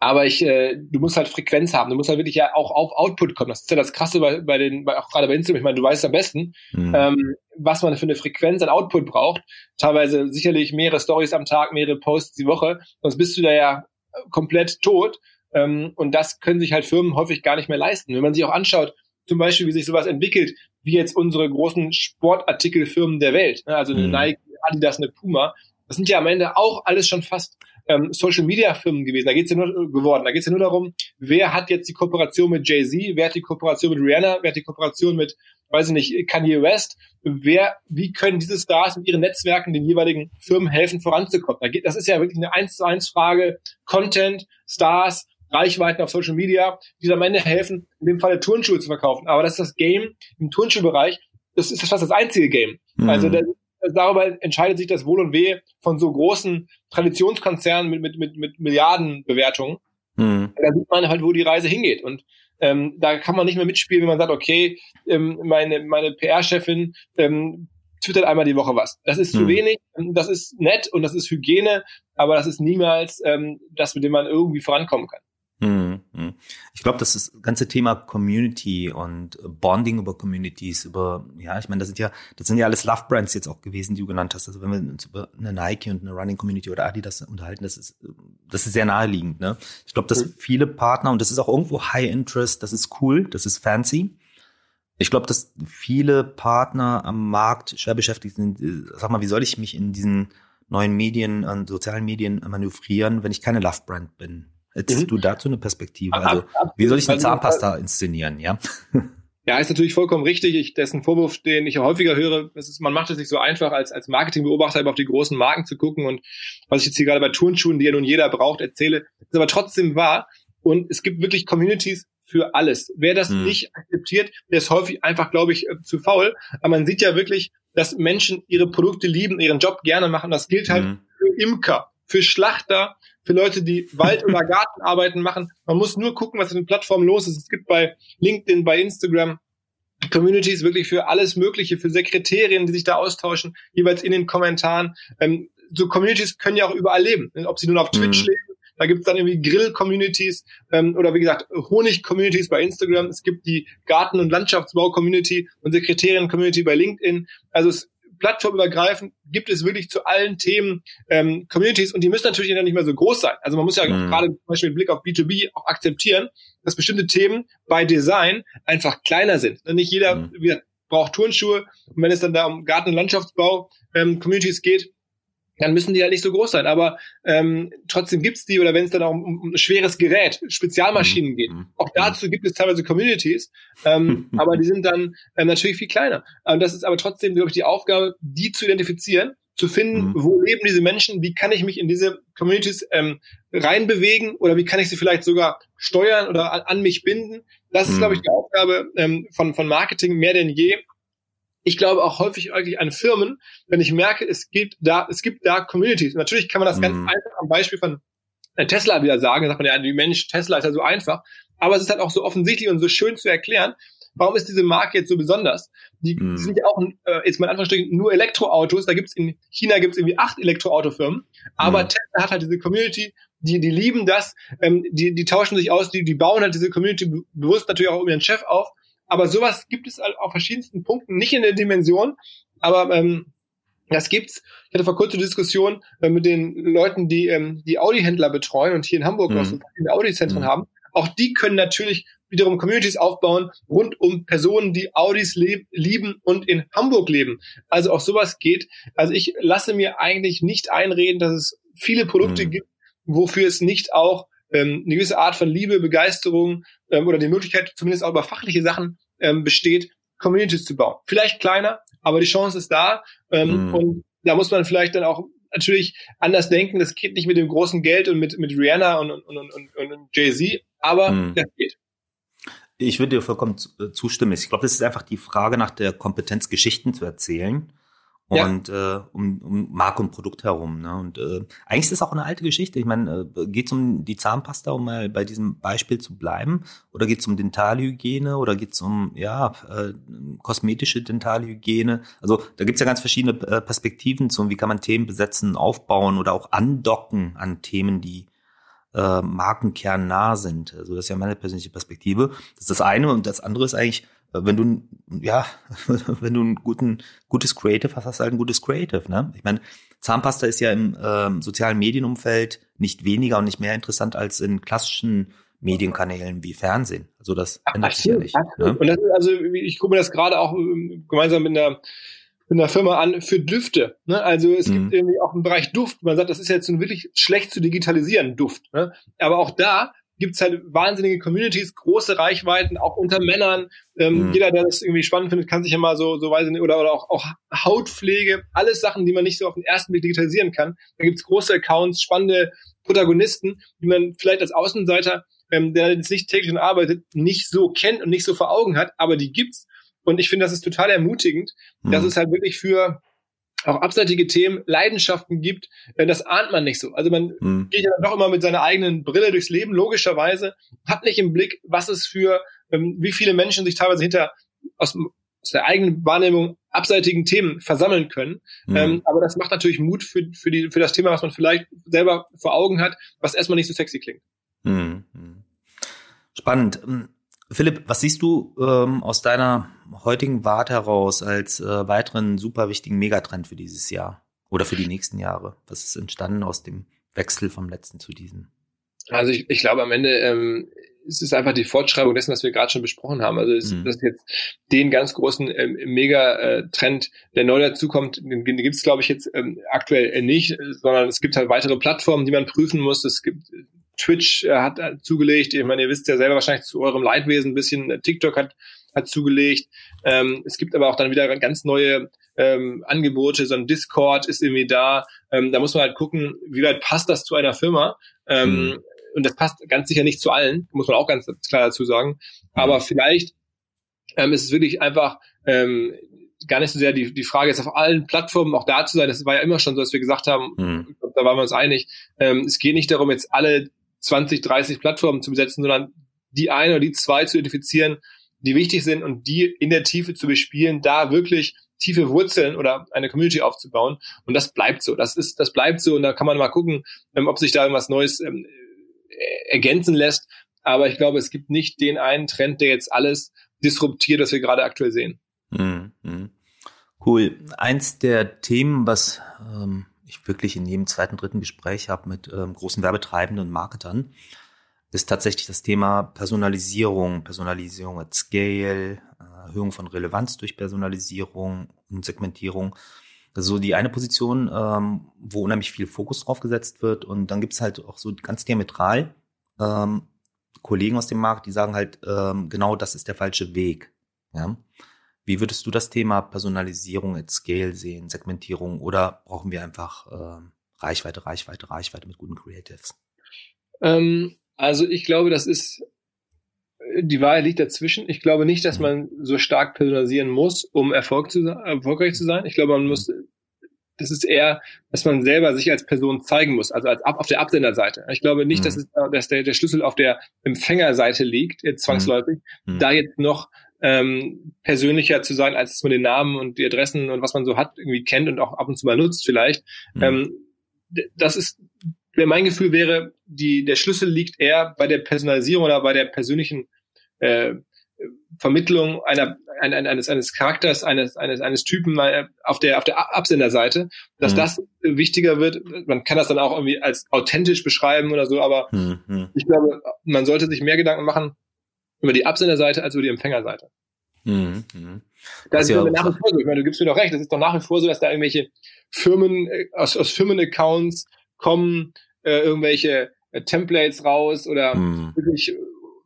aber ich, äh, du musst halt Frequenz haben. Du musst halt wirklich ja auch auf Output kommen. Das ist ja das Krasse bei, bei den, bei, auch gerade bei Instagram. Ich meine, du weißt am besten, mhm. ähm, was man für eine Frequenz an Output braucht. Teilweise sicherlich mehrere Stories am Tag, mehrere Posts die Woche. Sonst bist du da ja komplett tot. Ähm, und das können sich halt Firmen häufig gar nicht mehr leisten. Wenn man sich auch anschaut, zum Beispiel, wie sich sowas entwickelt, wie jetzt unsere großen Sportartikelfirmen der Welt, ne? also eine mhm. Nike, Adidas, eine Puma, das sind ja am Ende auch alles schon fast ähm, Social Media Firmen gewesen. Da geht's ja nur geworden. Da geht's ja nur darum, wer hat jetzt die Kooperation mit Jay-Z, wer hat die Kooperation mit Rihanna, wer hat die Kooperation mit, weiß ich nicht, Kanye West, wer, wie können diese Stars mit ihren Netzwerken den jeweiligen Firmen helfen, voranzukommen. Da geht, das ist ja wirklich eine eins zu eins Frage. Content, Stars, Reichweiten auf Social Media, die am Ende helfen, in dem Falle Turnschuhe zu verkaufen. Aber das ist das Game im Turnschuhbereich. Das ist fast das einzige Game. Mhm. Also darüber entscheidet sich das Wohl und Weh von so großen Traditionskonzernen mit, mit, mit, mit Milliardenbewertungen. Mhm. Da sieht man halt, wo die Reise hingeht. Und ähm, da kann man nicht mehr mitspielen, wenn man sagt, okay, ähm, meine, meine PR-Chefin ähm, twittert einmal die Woche was. Das ist zu mhm. wenig, das ist nett und das ist Hygiene, aber das ist niemals ähm, das, mit dem man irgendwie vorankommen kann. Hm, hm. Ich glaube, das das ganze Thema Community und Bonding über Communities, über, ja, ich meine, das sind ja, das sind ja alles Love-Brands jetzt auch gewesen, die du genannt hast. Also wenn wir uns über eine Nike und eine Running Community oder Adidas unterhalten, das ist, das ist sehr naheliegend, ne? Ich glaube, dass viele Partner, und das ist auch irgendwo High Interest, das ist cool, das ist fancy. Ich glaube, dass viele Partner am Markt schwer beschäftigt sind. Sag mal, wie soll ich mich in diesen neuen Medien, an sozialen Medien manövrieren, wenn ich keine Love-Brand bin? Hättest mhm. du dazu eine Perspektive? Also, wie soll ich eine also, Zahnpasta inszenieren, ja? Ja, ist natürlich vollkommen richtig. Ich, das ist ein Vorwurf, den ich häufiger höre. Ist, man macht es nicht so einfach, als, als Marketingbeobachter auf die großen Marken zu gucken. Und was ich jetzt hier gerade bei Turnschuhen, die ja nun jeder braucht, erzähle, ist aber trotzdem wahr. Und es gibt wirklich Communities für alles. Wer das hm. nicht akzeptiert, der ist häufig einfach, glaube ich, äh, zu faul. Aber man sieht ja wirklich, dass Menschen ihre Produkte lieben, ihren Job gerne machen. Das gilt halt hm. für Imker, für Schlachter, für Leute, die Wald- oder Gartenarbeiten machen. Man muss nur gucken, was auf den Plattformen los ist. Es gibt bei LinkedIn, bei Instagram Communities wirklich für alles Mögliche, für Sekretärinnen, die sich da austauschen, jeweils in den Kommentaren. Ähm, so Communities können ja auch überall leben. Ob sie nun auf Twitch mhm. leben, da gibt's dann irgendwie Grill-Communities ähm, oder wie gesagt Honig-Communities bei Instagram. Es gibt die Garten- und Landschaftsbau-Community und Sekretärinnen-Community bei LinkedIn. Also es plattformübergreifend gibt es wirklich zu allen Themen ähm, Communities und die müssen natürlich dann nicht mehr so groß sein. Also man muss ja mhm. gerade zum Beispiel mit Blick auf B2B auch akzeptieren, dass bestimmte Themen bei Design einfach kleiner sind. Und nicht jeder mhm. braucht Turnschuhe und wenn es dann da um Garten- und Landschaftsbau ähm, Communities geht, dann müssen die halt nicht so groß sein. Aber ähm, trotzdem gibt's die, oder wenn es dann auch um, um ein schweres Gerät, Spezialmaschinen mhm. geht, mhm. auch dazu gibt es teilweise Communities, ähm, aber die sind dann ähm, natürlich viel kleiner. Und das ist aber trotzdem, glaube ich, die Aufgabe, die zu identifizieren, zu finden, mhm. wo leben diese Menschen, wie kann ich mich in diese Communities ähm, reinbewegen oder wie kann ich sie vielleicht sogar steuern oder an, an mich binden. Das ist, mhm. glaube ich, die Aufgabe ähm, von, von Marketing mehr denn je, ich glaube auch häufig eigentlich an Firmen, wenn ich merke, es gibt da, es gibt da Communities. natürlich kann man das mhm. ganz einfach am Beispiel von äh, Tesla wieder sagen, da sagt man ja, wie Mensch, Tesla ist ja so einfach. Aber es ist halt auch so offensichtlich und so schön zu erklären, warum ist diese Marke jetzt so besonders? Die, die sind ja auch, äh, jetzt mal in Anführungsstrichen, nur Elektroautos. Da gibt's in China gibt's irgendwie acht Elektroautofirmen. Aber mhm. Tesla hat halt diese Community, die, die lieben das, ähm, die, die tauschen sich aus, die, die bauen halt diese Community bewusst natürlich auch um ihren Chef auf. Aber sowas gibt es halt auf verschiedensten Punkten, nicht in der Dimension, aber ähm, das gibt's. Ich hatte vor kurzem eine Diskussion äh, mit den Leuten, die ähm, die Audi-Händler betreuen und hier in Hamburg mhm. auch so viele Audi-Zentren mhm. haben. Auch die können natürlich wiederum Communities aufbauen rund um Personen, die Audis lieb, lieben und in Hamburg leben. Also auch sowas geht. Also ich lasse mir eigentlich nicht einreden, dass es viele Produkte mhm. gibt, wofür es nicht auch ähm, eine gewisse Art von Liebe, Begeisterung ähm, oder die Möglichkeit, zumindest auch über fachliche Sachen ähm, besteht, Communities zu bauen. Vielleicht kleiner, aber die Chance ist da. Ähm, mhm. Und da muss man vielleicht dann auch natürlich anders denken. Das geht nicht mit dem großen Geld und mit, mit Rihanna und, und, und, und, und Jay-Z, aber mhm. das geht. Ich würde dir vollkommen äh, zustimmen. Ich glaube, das ist einfach die Frage nach der Kompetenz, Geschichten zu erzählen und ja. äh, um, um Marke und Produkt herum. Ne? Und äh, eigentlich ist das auch eine alte Geschichte. Ich meine, äh, geht es um die Zahnpasta, um mal bei diesem Beispiel zu bleiben, oder geht es um Dentalhygiene oder geht es um ja äh, kosmetische Dentalhygiene? Also da gibt es ja ganz verschiedene äh, Perspektiven zu, wie kann man Themen besetzen, aufbauen oder auch andocken an Themen, die äh, Markenkern nah sind. Also das ist ja meine persönliche Perspektive. Das ist das eine und das andere ist eigentlich wenn du, ja, wenn du ein guten, gutes Creative hast, hast du halt ein gutes Creative, ne? Ich meine, Zahnpasta ist ja im ähm, sozialen Medienumfeld nicht weniger und nicht mehr interessant als in klassischen Medienkanälen wie Fernsehen. Also das ändert sich ja nicht. Ne? Und das ist also, ich gucke mir das gerade auch ähm, gemeinsam mit einer, mit einer Firma an für Düfte. Ne? Also es mhm. gibt irgendwie auch einen Bereich Duft. Man sagt, das ist jetzt wirklich schlecht zu digitalisieren, Duft. Ne? Aber auch da gibt's halt wahnsinnige Communities, große Reichweiten, auch unter Männern. Ähm, mhm. Jeder, der das irgendwie spannend findet, kann sich ja mal so, so nicht, oder, oder auch, auch Hautpflege, alles Sachen, die man nicht so auf den ersten Blick digitalisieren kann. Da gibt's große Accounts, spannende Protagonisten, die man vielleicht als Außenseiter, ähm, der jetzt nicht täglich arbeitet, nicht so kennt und nicht so vor Augen hat, aber die gibt's. Und ich finde, das ist total ermutigend, mhm. dass es halt wirklich für auch abseitige Themen, Leidenschaften gibt, äh, das ahnt man nicht so. Also man mhm. geht ja doch immer mit seiner eigenen Brille durchs Leben, logischerweise, hat nicht im Blick, was es für, ähm, wie viele Menschen sich teilweise hinter aus, aus der eigenen Wahrnehmung abseitigen Themen versammeln können. Mhm. Ähm, aber das macht natürlich Mut für, für, die, für das Thema, was man vielleicht selber vor Augen hat, was erstmal nicht so sexy klingt. Mhm. Spannend. Philipp, was siehst du ähm, aus deiner heutigen Warte heraus als äh, weiteren super wichtigen Megatrend für dieses Jahr oder für die nächsten Jahre? Was ist entstanden aus dem Wechsel vom letzten zu diesem? Also ich, ich glaube am Ende ähm, es ist einfach die Fortschreibung dessen, was wir gerade schon besprochen haben. Also es, mhm. das ist jetzt den ganz großen ähm, Mega-Trend, der neu dazukommt, den, den gibt es, glaube ich, jetzt ähm, aktuell nicht, sondern es gibt halt weitere Plattformen, die man prüfen muss. Es gibt Twitch äh, hat äh, zugelegt. Ich meine, ihr wisst ja selber wahrscheinlich zu eurem Leidwesen ein bisschen. Äh, TikTok hat, hat zugelegt. Ähm, es gibt aber auch dann wieder ganz neue ähm, Angebote. So ein Discord ist irgendwie da. Ähm, da muss man halt gucken, wie weit passt das zu einer Firma. Ähm, mhm. Und das passt ganz sicher nicht zu allen, muss man auch ganz klar dazu sagen. Mhm. Aber vielleicht ähm, ist es wirklich einfach ähm, gar nicht so sehr die, die Frage jetzt auf allen Plattformen auch da zu sein. Das war ja immer schon so, dass wir gesagt haben, mhm. da waren wir uns einig. Ähm, es geht nicht darum, jetzt alle 20, 30 Plattformen zu besetzen, sondern die eine oder die zwei zu identifizieren, die wichtig sind und die in der Tiefe zu bespielen, da wirklich tiefe Wurzeln oder eine Community aufzubauen. Und das bleibt so. Das ist, das bleibt so. Und da kann man mal gucken, ähm, ob sich da irgendwas Neues ähm, äh, ergänzen lässt. Aber ich glaube, es gibt nicht den einen Trend, der jetzt alles disruptiert, was wir gerade aktuell sehen. Mhm. Cool. Eins der Themen, was ähm, ich wirklich in jedem zweiten, dritten Gespräch habe mit ähm, großen Werbetreibenden und Marketern, ist tatsächlich das Thema Personalisierung, Personalisierung at Scale, äh, Erhöhung von Relevanz durch Personalisierung und Segmentierung. Also die eine Position, ähm, wo unheimlich viel Fokus drauf gesetzt wird. Und dann gibt es halt auch so ganz diametral ähm, Kollegen aus dem Markt, die sagen halt, ähm, genau das ist der falsche Weg. Ja? Wie würdest du das Thema Personalisierung at Scale sehen, Segmentierung oder brauchen wir einfach äh, Reichweite, Reichweite, Reichweite mit guten Creatives? Ähm, also ich glaube, das ist die Wahrheit liegt dazwischen. Ich glaube nicht, dass mhm. man so stark personalisieren muss, um Erfolg zu, erfolgreich zu sein. Ich glaube, man muss, das ist eher, dass man selber sich als Person zeigen muss, also als, auf der Absenderseite. Ich glaube nicht, mhm. dass, es, dass der, der Schlüssel auf der Empfängerseite liegt, jetzt zwangsläufig, mhm. da jetzt noch ähm, persönlicher zu sein, als man den Namen und die Adressen und was man so hat irgendwie kennt und auch ab und zu mal nutzt vielleicht. Mhm. Ähm, das ist, mein Gefühl wäre, die, der Schlüssel liegt eher bei der Personalisierung oder bei der persönlichen äh, Vermittlung einer, eines, eines Charakters, eines, eines, eines Typen auf der, auf der Absenderseite, dass mhm. das wichtiger wird. Man kann das dann auch irgendwie als authentisch beschreiben oder so, aber mhm. ich glaube, man sollte sich mehr Gedanken machen über die Absenderseite als über die Empfängerseite. Mhm. mhm. Das ist ja nach wie vor so. Ich meine, du gibst mir doch recht. Das ist doch nach wie vor so, dass da irgendwelche Firmen äh, aus, aus Firmenaccounts kommen, äh, irgendwelche äh, Templates raus oder mhm. wirklich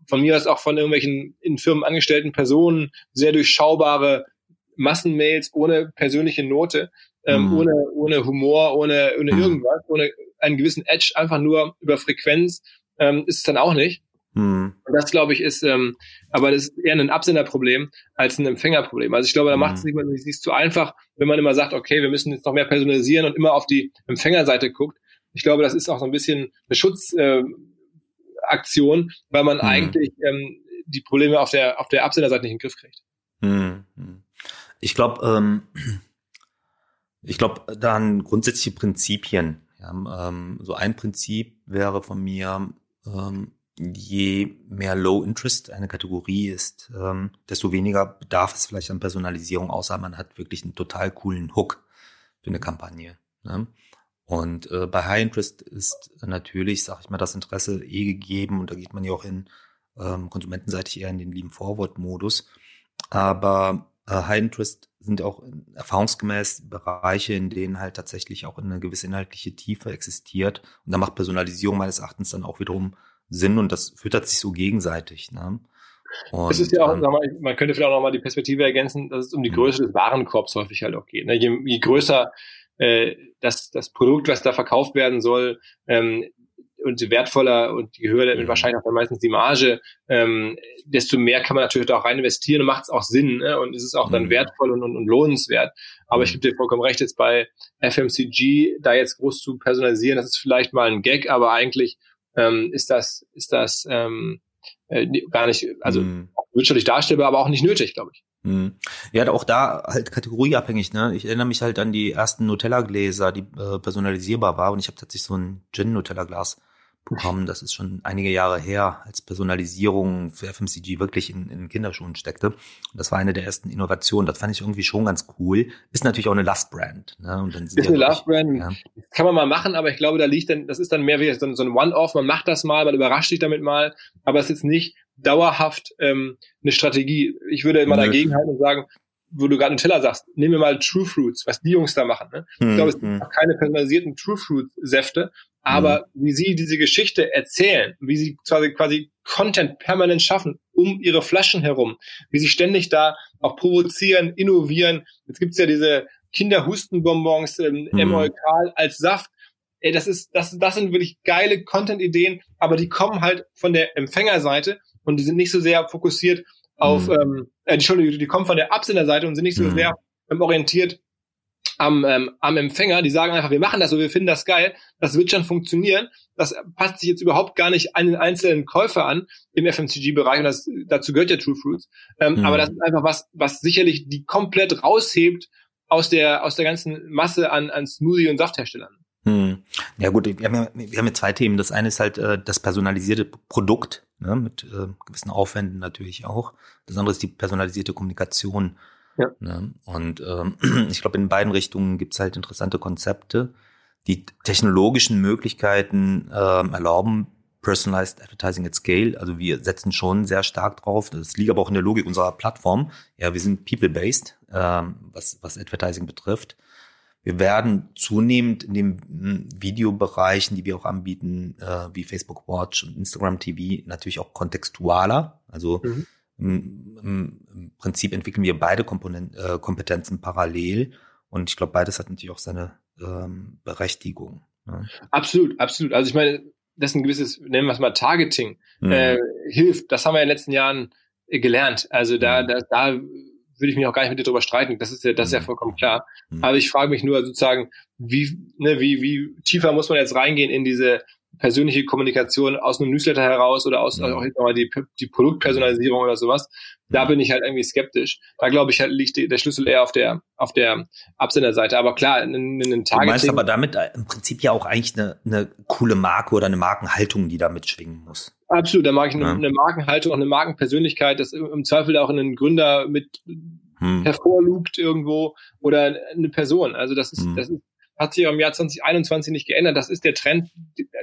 von mir aus auch von irgendwelchen in Firmen angestellten Personen sehr durchschaubare Massenmails ohne persönliche Note, ähm, mhm. ohne, ohne Humor, ohne, ohne mhm. irgendwas, ohne einen gewissen Edge, einfach nur über Frequenz, ähm, ist es dann auch nicht. Mhm. Und das, glaube ich, ist, ähm, aber das ist eher ein Absenderproblem als ein Empfängerproblem. Also ich glaube, da macht es mhm. sich, nicht zu einfach, wenn man immer sagt, okay, wir müssen jetzt noch mehr personalisieren und immer auf die Empfängerseite guckt. Ich glaube, das ist auch so ein bisschen eine Schutz, äh, Aktion, weil man mhm. eigentlich ähm, die Probleme auf der, auf der Absenderseite nicht in den Griff kriegt. Mhm. Ich glaube, ähm, ich glaube, dann grundsätzliche Prinzipien. Ja, ähm, so ein Prinzip wäre von mir, ähm, je mehr Low Interest eine Kategorie ist, ähm, desto weniger bedarf es vielleicht an Personalisierung, außer man hat wirklich einen total coolen Hook für eine Kampagne. Ne? Und äh, bei High Interest ist natürlich, sag ich mal, das Interesse eh gegeben und da geht man ja auch in ähm, konsumentenseitig eher in den lieben Forward-Modus. Aber äh, High Interest sind auch erfahrungsgemäß Bereiche, in denen halt tatsächlich auch eine gewisse inhaltliche Tiefe existiert. Und da macht Personalisierung meines Erachtens dann auch wiederum Sinn und das füttert sich so gegenseitig. Ne? Und, es ist ja auch, ähm, mal, man könnte vielleicht auch nochmal die Perspektive ergänzen, dass es um die mhm. Größe des Warenkorbs häufig halt auch geht. Ne? Je, je größer äh, das, das Produkt, was da verkauft werden soll, ähm, und wertvoller und je höher mhm. wahrscheinlich auch dann meistens die Marge, ähm, desto mehr kann man natürlich auch rein investieren und macht es auch Sinn ne? und es ist auch dann mhm. wertvoll und, und, und lohnenswert. Aber ich gebe dir vollkommen recht, jetzt bei FMCG da jetzt groß zu personalisieren, das ist vielleicht mal ein Gag, aber eigentlich ähm, ist das, ist das ähm, äh, gar nicht, also mhm. wirtschaftlich darstellbar, aber auch nicht nötig, glaube ich. Hm. Ja, auch da halt kategorieabhängig, ne? Ich erinnere mich halt an die ersten Nutella-Gläser, die äh, personalisierbar war und ich habe tatsächlich so ein Gin-Nutella-Glas bekommen. Das ist schon einige Jahre her, als Personalisierung für FMCG wirklich in, in Kinderschuhen steckte. Und das war eine der ersten Innovationen. Das fand ich irgendwie schon ganz cool. Ist natürlich auch eine Love-Brand. Ne? Und dann ist eine Love-Brand. Ja. Kann man mal machen, aber ich glaube, da liegt dann, das ist dann mehr wie so ein One-Off. Man macht das mal, man überrascht sich damit mal, aber es ist jetzt nicht dauerhaft ähm, eine Strategie. Ich würde immer dagegen halten und sagen, wo du gerade Nutella sagst, nehmen wir mal True Fruits, was die Jungs da machen. Ne? Ich glaube, es gibt hm. keine personalisierten True Fruit Säfte, aber mhm. wie sie diese Geschichte erzählen, wie sie quasi, quasi Content permanent schaffen um ihre Flaschen herum, wie sie ständig da auch provozieren, innovieren. Jetzt gibt's ja diese Kinderhustenbonbons, ähm, mhm. Emolkal als Saft. Ey, das ist, das, das sind wirklich geile Content-Ideen, aber die kommen halt von der Empfängerseite und die sind nicht so sehr fokussiert auf, mhm. ähm, äh, Entschuldigung, die kommen von der Absenderseite und sind nicht so mhm. sehr ähm, orientiert am, ähm, am Empfänger, die sagen einfach, wir machen das so, wir finden das geil, das wird schon funktionieren. Das passt sich jetzt überhaupt gar nicht an den einzelnen Käufer an im FMCG-Bereich und das, dazu gehört ja True Fruits. Ähm, mhm. Aber das ist einfach was, was sicherlich die komplett raushebt aus der, aus der ganzen Masse an, an Smoothie- und Saftherstellern. Hm. Ja gut, wir haben ja, wir haben ja zwei Themen. Das eine ist halt äh, das personalisierte Produkt, ne, mit äh, gewissen Aufwänden natürlich auch. Das andere ist die personalisierte Kommunikation. Ja. Ne? Und ähm, ich glaube, in beiden Richtungen gibt's halt interessante Konzepte. Die technologischen Möglichkeiten ähm, erlauben Personalized Advertising at Scale. Also wir setzen schon sehr stark drauf. Das liegt aber auch in der Logik unserer Plattform. Ja, wir sind people-based, ähm, was, was Advertising betrifft. Wir werden zunehmend in den hm, Videobereichen, die wir auch anbieten, äh, wie Facebook Watch und Instagram TV, natürlich auch kontextualer. Also mhm. Im, im, Prinzip entwickeln wir beide Komponenten, äh, Kompetenzen parallel. Und ich glaube, beides hat natürlich auch seine ähm, Berechtigung. Ne? Absolut, absolut. Also ich meine, dass ein gewisses, nennen wir es mal Targeting, mhm. äh, hilft. Das haben wir in den letzten Jahren äh, gelernt. Also da, mhm. da, da würde ich mich auch gar nicht mit dir drüber streiten. Das ist ja, das ist ja mhm. vollkommen klar. Mhm. Aber ich frage mich nur sozusagen, wie, ne, wie, wie tiefer muss man jetzt reingehen in diese, persönliche Kommunikation aus einem Newsletter heraus oder aus auch jetzt nochmal die, die Produktpersonalisierung oder sowas. Da bin ich halt irgendwie skeptisch. Da glaube ich halt liegt der Schlüssel eher auf der auf der Absenderseite. Aber klar, in, in einem Targeting. Du meinst aber damit äh, im Prinzip ja auch eigentlich eine, eine coole Marke oder eine Markenhaltung, die da mitschwingen muss. Absolut, da mag ich eine, ja. eine Markenhaltung, auch eine Markenpersönlichkeit, dass im Zweifel auch einen Gründer mit hm. hervorlugt irgendwo oder eine Person. Also das ist, hm. das ist hat sich im Jahr 2021 nicht geändert. Das ist der Trend,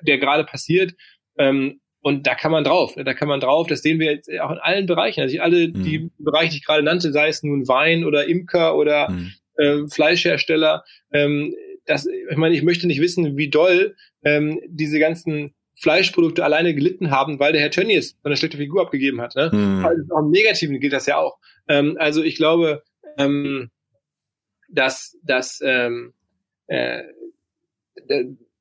der gerade passiert. Ähm, und da kann man drauf, da kann man drauf. Das sehen wir jetzt auch in allen Bereichen. Also alle mhm. die Bereiche, die ich gerade nannte, sei es nun Wein oder Imker oder mhm. äh, Fleischhersteller. Ähm, das, ich meine, ich möchte nicht wissen, wie doll ähm, diese ganzen Fleischprodukte alleine gelitten haben, weil der Herr Tönnies eine schlechte Figur abgegeben hat. Ne? Mhm. Also auch im Negativen gilt das ja auch. Ähm, also ich glaube, ähm, dass, dass ähm, äh,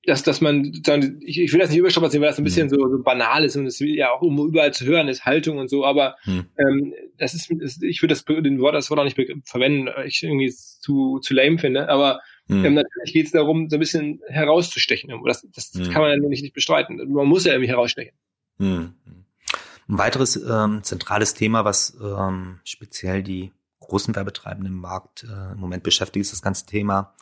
dass, dass man, ich, ich will das nicht überstrapazieren, weil das ein bisschen mhm. so, so banal ist und es ja auch überall zu hören ist, Haltung und so, aber hm. ähm, das ist, ist ich würde das den Wort, das Wort auch nicht verwenden, ich irgendwie zu, zu lame finde, aber hm. ähm, natürlich geht es darum, so ein bisschen herauszustechen. Das, das hm. kann man ja nicht, nicht bestreiten. Man muss ja irgendwie herausstechen. Hm. Ein weiteres ähm, zentrales Thema, was ähm, speziell die großen Werbetreibenden im Markt äh, im Moment beschäftigt, ist das ganze Thema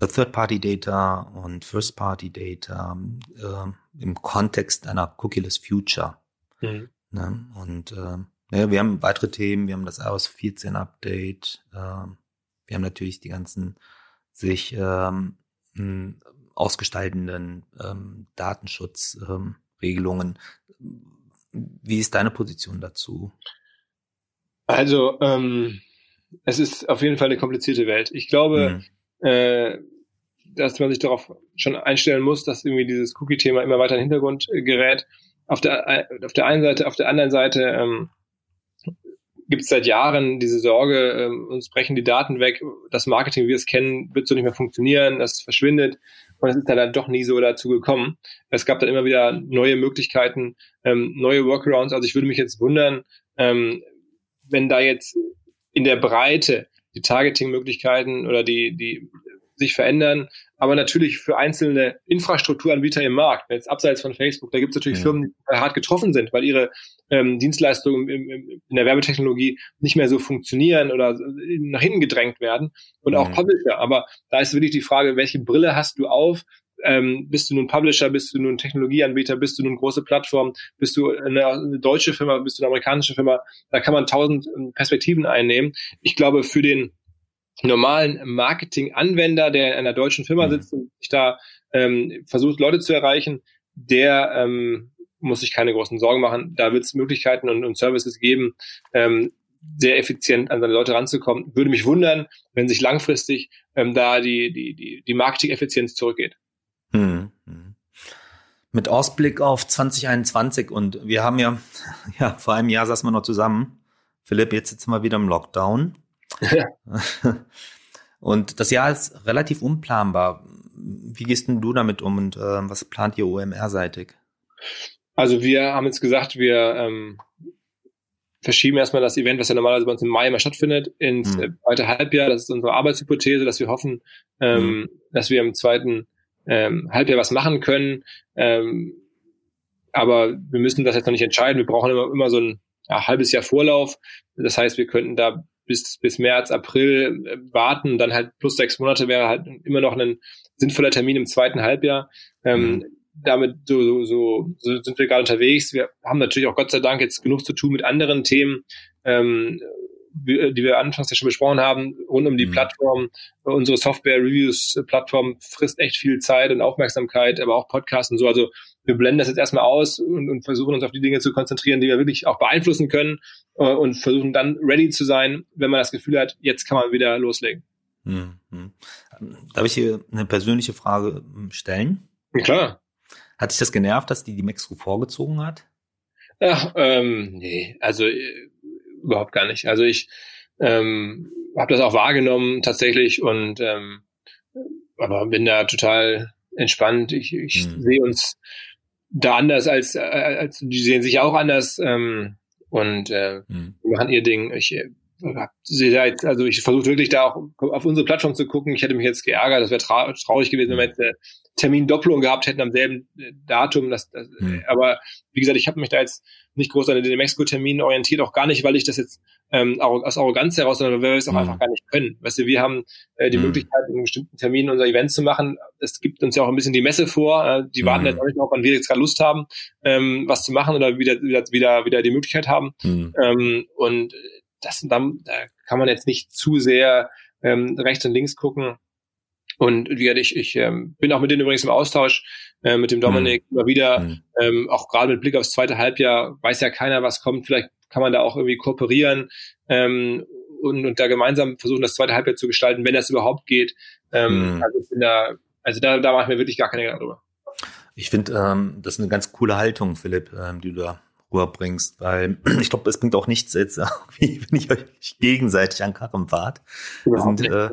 Third-Party-Data und First-Party-Data äh, im Kontext einer Cookieless Future. Mhm. Ne? Und äh, ja, wir haben weitere Themen, wir haben das iOS 14 Update, äh, wir haben natürlich die ganzen sich ähm, ausgestaltenden ähm, Datenschutzregelungen. Ähm, Wie ist deine Position dazu? Also, ähm, es ist auf jeden Fall eine komplizierte Welt. Ich glaube, mhm äh, dass man sich darauf schon einstellen muss, dass irgendwie dieses Cookie-Thema immer weiter in den Hintergrund äh, gerät. Auf der, äh, auf der einen Seite, auf der anderen Seite ähm, gibt es seit Jahren diese Sorge, ähm, uns brechen die Daten weg, das Marketing, wie wir es kennen, wird so nicht mehr funktionieren, das verschwindet. Und es ist dann, dann doch nie so dazu gekommen. Es gab dann immer wieder neue Möglichkeiten, ähm, neue Workarounds. Also ich würde mich jetzt wundern, ähm, wenn da jetzt in der Breite die Targeting-Möglichkeiten oder die, die sich verändern. Aber natürlich für einzelne Infrastrukturanbieter im Markt, jetzt abseits von Facebook, da gibt es natürlich ja. Firmen, die hart getroffen sind, weil ihre ähm, Dienstleistungen im, im, in der Werbetechnologie nicht mehr so funktionieren oder nach hinten gedrängt werden und ja. auch Publisher. Aber da ist wirklich die Frage, welche Brille hast du auf? Ähm, bist du nun Publisher, bist du nun Technologieanbieter, bist du nun große Plattform, bist du eine, eine deutsche Firma, bist du eine amerikanische Firma, da kann man tausend ähm, Perspektiven einnehmen. Ich glaube, für den normalen Marketing-Anwender, der in einer deutschen Firma mhm. sitzt und sich da ähm, versucht, Leute zu erreichen, der ähm, muss sich keine großen Sorgen machen. Da wird es Möglichkeiten und, und Services geben, ähm, sehr effizient an seine Leute ranzukommen. Würde mich wundern, wenn sich langfristig ähm, da die, die, die, die Marketing-Effizienz zurückgeht. Hm, hm. Mit Ausblick auf 2021 und wir haben ja, ja, vor einem Jahr saßen wir noch zusammen. Philipp, jetzt sitzen wir wieder im Lockdown. Ja. Und das Jahr ist relativ unplanbar. Wie gehst denn du damit um und äh, was plant ihr OMR-seitig? Also wir haben jetzt gesagt, wir ähm, verschieben erstmal das Event, was ja normalerweise bei uns im Mai immer stattfindet, ins hm. zweite Halbjahr. Das ist unsere Arbeitshypothese, dass wir hoffen, ähm, hm. dass wir im zweiten ähm, Halbjahr was machen können. Ähm, aber wir müssen das jetzt noch nicht entscheiden. Wir brauchen immer, immer so ein ja, halbes Jahr Vorlauf. Das heißt, wir könnten da bis, bis März, April äh, warten. Dann halt plus sechs Monate wäre halt immer noch ein sinnvoller Termin im zweiten Halbjahr. Ähm, mhm. damit so, so, so, so sind wir gerade unterwegs. Wir haben natürlich auch Gott sei Dank jetzt genug zu tun mit anderen Themen. Ähm, die wir anfangs ja schon besprochen haben, rund um die mhm. Plattform. Unsere Software-Reviews-Plattform frisst echt viel Zeit und Aufmerksamkeit, aber auch Podcasts und so. Also wir blenden das jetzt erstmal aus und, und versuchen uns auf die Dinge zu konzentrieren, die wir wirklich auch beeinflussen können äh, und versuchen dann ready zu sein, wenn man das Gefühl hat, jetzt kann man wieder loslegen. Mhm. Darf ich hier eine persönliche Frage ähm, stellen? Ja, klar. Hat dich das genervt, dass die die Max vorgezogen hat? Ach, ähm, nee, also äh, überhaupt gar nicht. Also ich ähm, habe das auch wahrgenommen tatsächlich und ähm, aber bin da total entspannt. Ich, ich mhm. sehe uns da anders als, äh, als die sehen sich auch anders ähm, und äh, mhm. machen ihr Ding. Ich also ich versuche wirklich da auch auf unsere Plattform zu gucken. Ich hätte mich jetzt geärgert, das wäre trau traurig gewesen, wenn wir jetzt eine Termindopplung gehabt hätten am selben äh, Datum. Das, das, mhm. Aber wie gesagt, ich habe mich da jetzt nicht groß an den Mexiko-Terminen orientiert, auch gar nicht, weil ich das jetzt ähm, aus Arroganz heraus, sondern weil wir es auch mhm. einfach gar nicht können. Weißt du, wir haben äh, die mhm. Möglichkeit, in bestimmten Terminen unser Event zu machen. Das gibt uns ja auch ein bisschen die Messe vor. Äh, die mhm. warten jetzt auch nicht darauf, wann wir jetzt gerade Lust haben, ähm, was zu machen oder wieder, wieder, wieder, wieder die Möglichkeit haben. Mhm. Ähm, und das, dann, da kann man jetzt nicht zu sehr ähm, rechts und links gucken. Und wie gesagt, ich, ich ähm, bin auch mit denen übrigens im Austausch, äh, mit dem Dominik mhm. immer wieder, mhm. ähm, auch gerade mit Blick aufs zweite Halbjahr, weiß ja keiner, was kommt. Vielleicht kann man da auch irgendwie kooperieren ähm, und, und da gemeinsam versuchen, das zweite Halbjahr zu gestalten, wenn das überhaupt geht. Ähm, mhm. Also ich bin da, also da, da mache ich mir wirklich gar keine Gedanken drüber. Ich finde, ähm, das ist eine ganz coole Haltung, Philipp, ähm, die du da rüberbringst, weil ich glaube, es bringt auch nichts jetzt, wenn ich euch gegenseitig an Karren fahrt. Wir, sind, äh,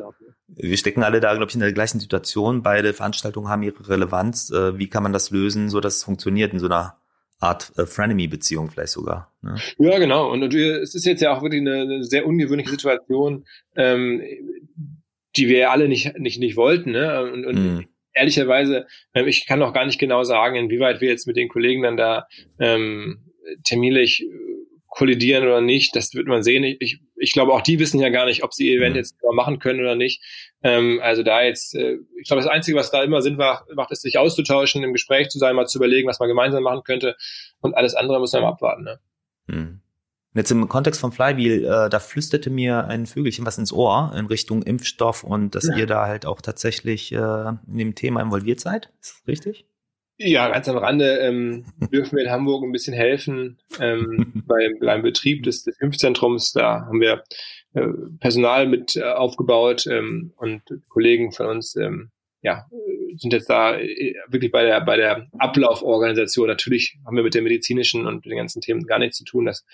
wir stecken alle da, glaube ich, in der gleichen Situation. Beide Veranstaltungen haben ihre Relevanz. Äh, wie kann man das lösen, so dass es funktioniert in so einer Art äh, Frenemy-Beziehung vielleicht sogar. Ne? Ja, genau. Und, und, es ist jetzt ja auch wirklich eine, eine sehr ungewöhnliche Situation, ähm, die wir ja alle nicht, nicht, nicht wollten. Ne? Und, und mm. ehrlicherweise, ähm, ich kann noch gar nicht genau sagen, inwieweit wir jetzt mit den Kollegen dann da ähm, terminlich äh, kollidieren oder nicht, das wird man sehen. Ich, ich glaube, auch die wissen ja gar nicht, ob sie ihr Event mhm. jetzt machen können oder nicht. Ähm, also da jetzt, äh, ich glaube, das Einzige, was da immer Sinn macht, macht, ist sich auszutauschen, im Gespräch zu sein, mal zu überlegen, was man gemeinsam machen könnte. Und alles andere muss man mal abwarten. Ne? Mhm. Jetzt im Kontext von Flywheel, äh, da flüsterte mir ein Vögelchen was ins Ohr in Richtung Impfstoff und dass ja. ihr da halt auch tatsächlich äh, in dem Thema involviert seid. Ist das richtig? Ja, ganz am Rande ähm, dürfen wir in Hamburg ein bisschen helfen ähm, beim, beim Betrieb des, des Impfzentrums. Da haben wir äh, Personal mit äh, aufgebaut ähm, und Kollegen von uns ähm, ja, sind jetzt da äh, wirklich bei der, bei der Ablauforganisation. Natürlich haben wir mit der medizinischen und den ganzen Themen gar nichts zu tun. Das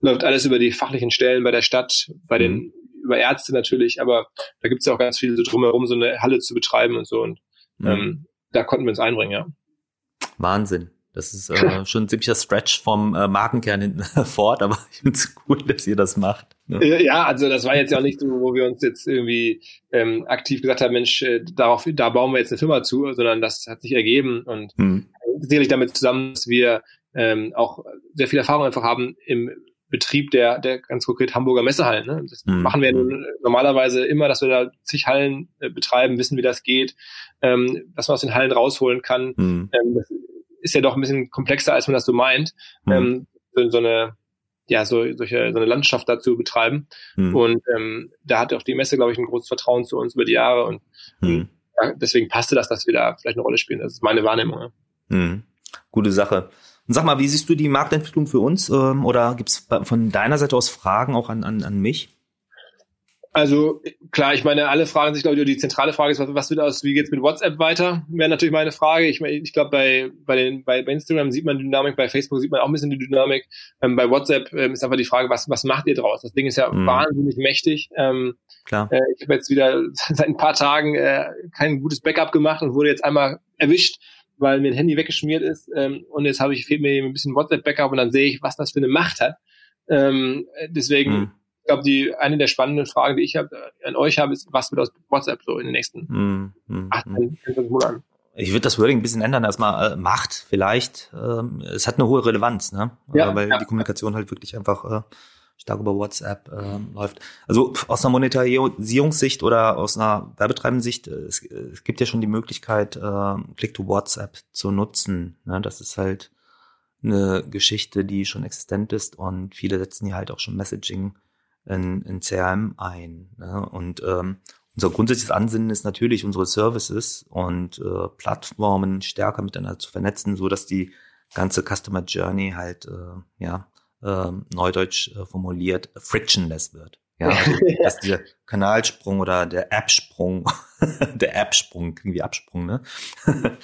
läuft alles über die fachlichen Stellen bei der Stadt, bei den, mhm. über Ärzte natürlich, aber da gibt es ja auch ganz viel so drumherum, so eine Halle zu betreiben und so. Und ähm, da konnten wir uns einbringen, ja. Wahnsinn. Das ist äh, schon ein ziemlicher Stretch vom äh, Markenkern hinten fort, aber ich finde es cool, dass ihr das macht. Ne? Ja, also das war jetzt ja auch nicht so, wo wir uns jetzt irgendwie ähm, aktiv gesagt haben, Mensch, äh, darauf, da bauen wir jetzt eine Firma zu, sondern das hat sich ergeben und hm. sicherlich damit zusammen, dass wir ähm, auch sehr viel Erfahrung einfach haben im Betrieb der, der ganz konkret Hamburger Messehallen. Ne? Das hm. machen wir nun normalerweise immer, dass wir da zig Hallen äh, betreiben, wissen, wie das geht, ähm, was man aus den Hallen rausholen kann. Hm. Ähm, das ist ja doch ein bisschen komplexer, als man das so meint, mhm. ähm, so, so, eine ja so solche so eine Landschaft dazu betreiben. Mhm. Und ähm, da hat auch die Messe, glaube ich, ein großes Vertrauen zu uns über die Jahre und mhm. ja, deswegen passte das, dass wir da vielleicht eine Rolle spielen. Das ist meine Wahrnehmung. Ja. Mhm. Gute Sache. Und sag mal, wie siehst du die Marktentwicklung für uns? Ähm, oder gibt es von deiner Seite aus Fragen auch an, an, an mich? Also klar, ich meine, alle fragen sich, glaube ich, die zentrale Frage ist, was, was wird aus, wie geht's mit WhatsApp weiter? Wäre natürlich meine Frage. Ich ich glaube, bei, bei, den, bei, bei Instagram sieht man die Dynamik, bei Facebook sieht man auch ein bisschen die Dynamik. Ähm, bei WhatsApp ähm, ist einfach die Frage, was, was macht ihr draus? Das Ding ist ja mhm. wahnsinnig mächtig. Ähm, klar. Äh, ich habe jetzt wieder seit ein paar Tagen äh, kein gutes Backup gemacht und wurde jetzt einmal erwischt, weil mir ein Handy weggeschmiert ist. Ähm, und jetzt habe ich fehlt mir ein bisschen WhatsApp-Backup und dann sehe ich, was das für eine Macht hat. Ähm, deswegen mhm ich glaube, die eine der spannenden Fragen, die ich hab, äh, an euch habe, ist, was wird aus WhatsApp so in den nächsten mm, 18, 20 Monaten? Ich würde das Wording ein bisschen ändern, erstmal äh, Macht vielleicht. Ähm, es hat eine hohe Relevanz, ne? Ja, äh, weil ja. die Kommunikation halt wirklich einfach äh, stark über WhatsApp äh, läuft. Also aus einer Monetarisierungssicht oder aus einer werbetreibenden Sicht, äh, es, es gibt ja schon die Möglichkeit, äh, Click to WhatsApp zu nutzen. Ne? Das ist halt eine Geschichte, die schon existent ist und viele setzen hier halt auch schon Messaging in, in CRM ein. Ne? Und ähm, unser grundsätzliches Ansinnen ist natürlich, unsere Services und äh, Plattformen stärker miteinander zu vernetzen, so dass die ganze Customer Journey halt, äh, ja, äh, neudeutsch äh, formuliert, frictionless wird. Ja, also, dass der Kanalsprung oder der App-Sprung, der App-Sprung, irgendwie Absprung, ne?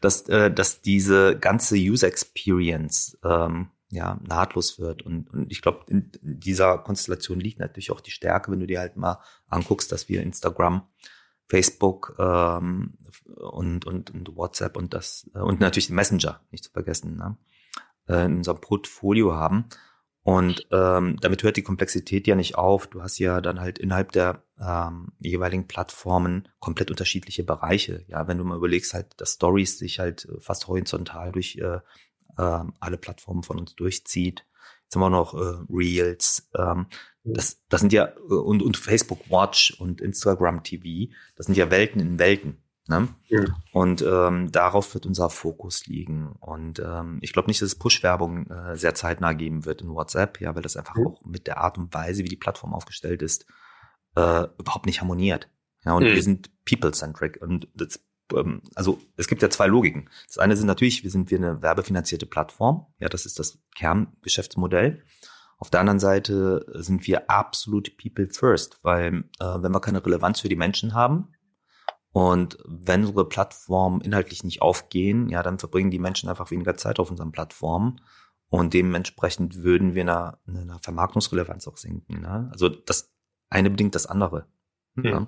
dass, äh, dass diese ganze User Experience ähm, ja, nahtlos wird. Und, und ich glaube, in, in dieser Konstellation liegt natürlich auch die Stärke, wenn du dir halt mal anguckst, dass wir Instagram, Facebook ähm, und, und, und WhatsApp und das äh, und natürlich Messenger, nicht zu vergessen, ne, äh, in unserem Portfolio haben. Und ähm, damit hört die Komplexität ja nicht auf. Du hast ja dann halt innerhalb der ähm, jeweiligen Plattformen komplett unterschiedliche Bereiche. Ja, wenn du mal überlegst, halt, dass Stories sich halt fast horizontal durch äh, äh, alle Plattformen von uns durchzieht. Jetzt haben wir noch äh, Reels. Ähm, das, das sind ja äh, und, und Facebook Watch und Instagram TV. Das sind ja Welten in Welten. Ne? Ja. Und ähm, darauf wird unser Fokus liegen. Und ähm, ich glaube nicht, dass es Push-Werbung äh, sehr zeitnah geben wird in WhatsApp, ja, weil das einfach ja. auch mit der Art und Weise, wie die Plattform aufgestellt ist, äh, überhaupt nicht harmoniert. Ja, und mhm. wir sind people-centric. Und das, ähm, also es gibt ja zwei Logiken. Das eine sind natürlich, wir sind wir eine werbefinanzierte Plattform. Ja, das ist das Kerngeschäftsmodell. Auf der anderen Seite sind wir absolut people first, weil äh, wenn wir keine Relevanz für die Menschen haben, und wenn unsere Plattformen inhaltlich nicht aufgehen, ja, dann verbringen die Menschen einfach weniger Zeit auf unseren Plattformen. Und dementsprechend würden wir in einer, in einer Vermarktungsrelevanz auch sinken. Ne? Also das eine bedingt das andere. Hm. Ja.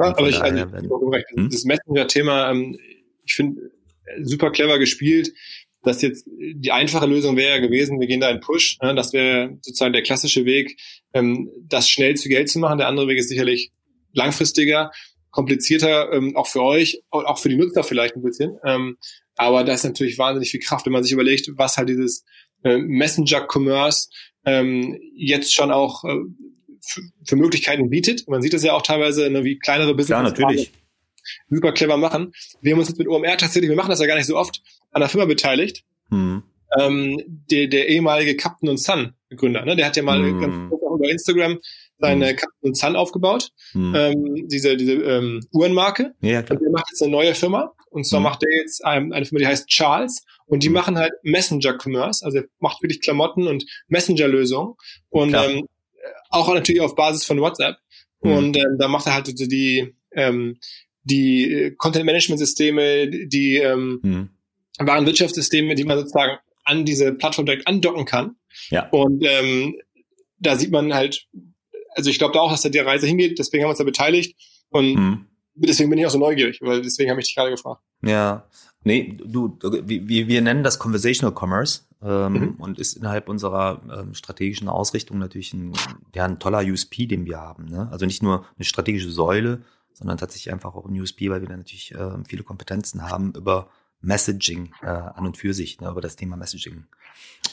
Ja, aber ich, also, ich hm? das Messenger-Thema, ähm, ich finde, super clever gespielt. dass jetzt die einfache Lösung wäre ja gewesen, wir gehen da in Push. Ne? Das wäre sozusagen der klassische Weg, ähm, das schnell zu Geld zu machen. Der andere Weg ist sicherlich langfristiger komplizierter, ähm, auch für euch, auch für die Nutzer vielleicht ein bisschen. Ähm, aber da ist natürlich wahnsinnig viel Kraft, wenn man sich überlegt, was halt dieses äh, Messenger-Commerce ähm, jetzt schon auch äh, für Möglichkeiten bietet. Man sieht es ja auch teilweise, ne, wie kleinere Business ja, natürlich. super clever machen. Wir haben uns jetzt mit OMR tatsächlich, wir machen das ja gar nicht so oft, an der Firma beteiligt. Hm. Ähm, der, der ehemalige Captain und Sun Gründer, ne? der hat ja mal hm. ganz über Instagram seine mhm. Sun aufgebaut, mhm. ähm, diese, diese ähm, Uhrenmarke. Ja, klar. Und der macht jetzt eine neue Firma. Und zwar mhm. macht er jetzt ähm, eine Firma, die heißt Charles. Und die mhm. machen halt Messenger-Commerce. Also er macht wirklich Klamotten und Messenger-Lösungen. Und ähm, auch natürlich auf Basis von WhatsApp. Mhm. Und ähm, da macht er halt die, ähm, die Content-Management-Systeme, die ähm, mhm. Warenwirtschaftssysteme, die man sozusagen an diese Plattform direkt andocken kann. Ja. Und ähm, da sieht man halt, also ich glaube da auch, dass da die Reise hingeht, deswegen haben wir uns da beteiligt und mhm. deswegen bin ich auch so neugierig, weil deswegen habe ich dich gerade gefragt. Ja, nee, du, wir, wir nennen das Conversational Commerce ähm, mhm. und ist innerhalb unserer ähm, strategischen Ausrichtung natürlich ein, ja, ein toller USP, den wir haben. Ne? Also nicht nur eine strategische Säule, sondern tatsächlich einfach auch ein USP, weil wir da natürlich äh, viele Kompetenzen haben über Messaging äh, an und für sich, ne, über das Thema Messaging.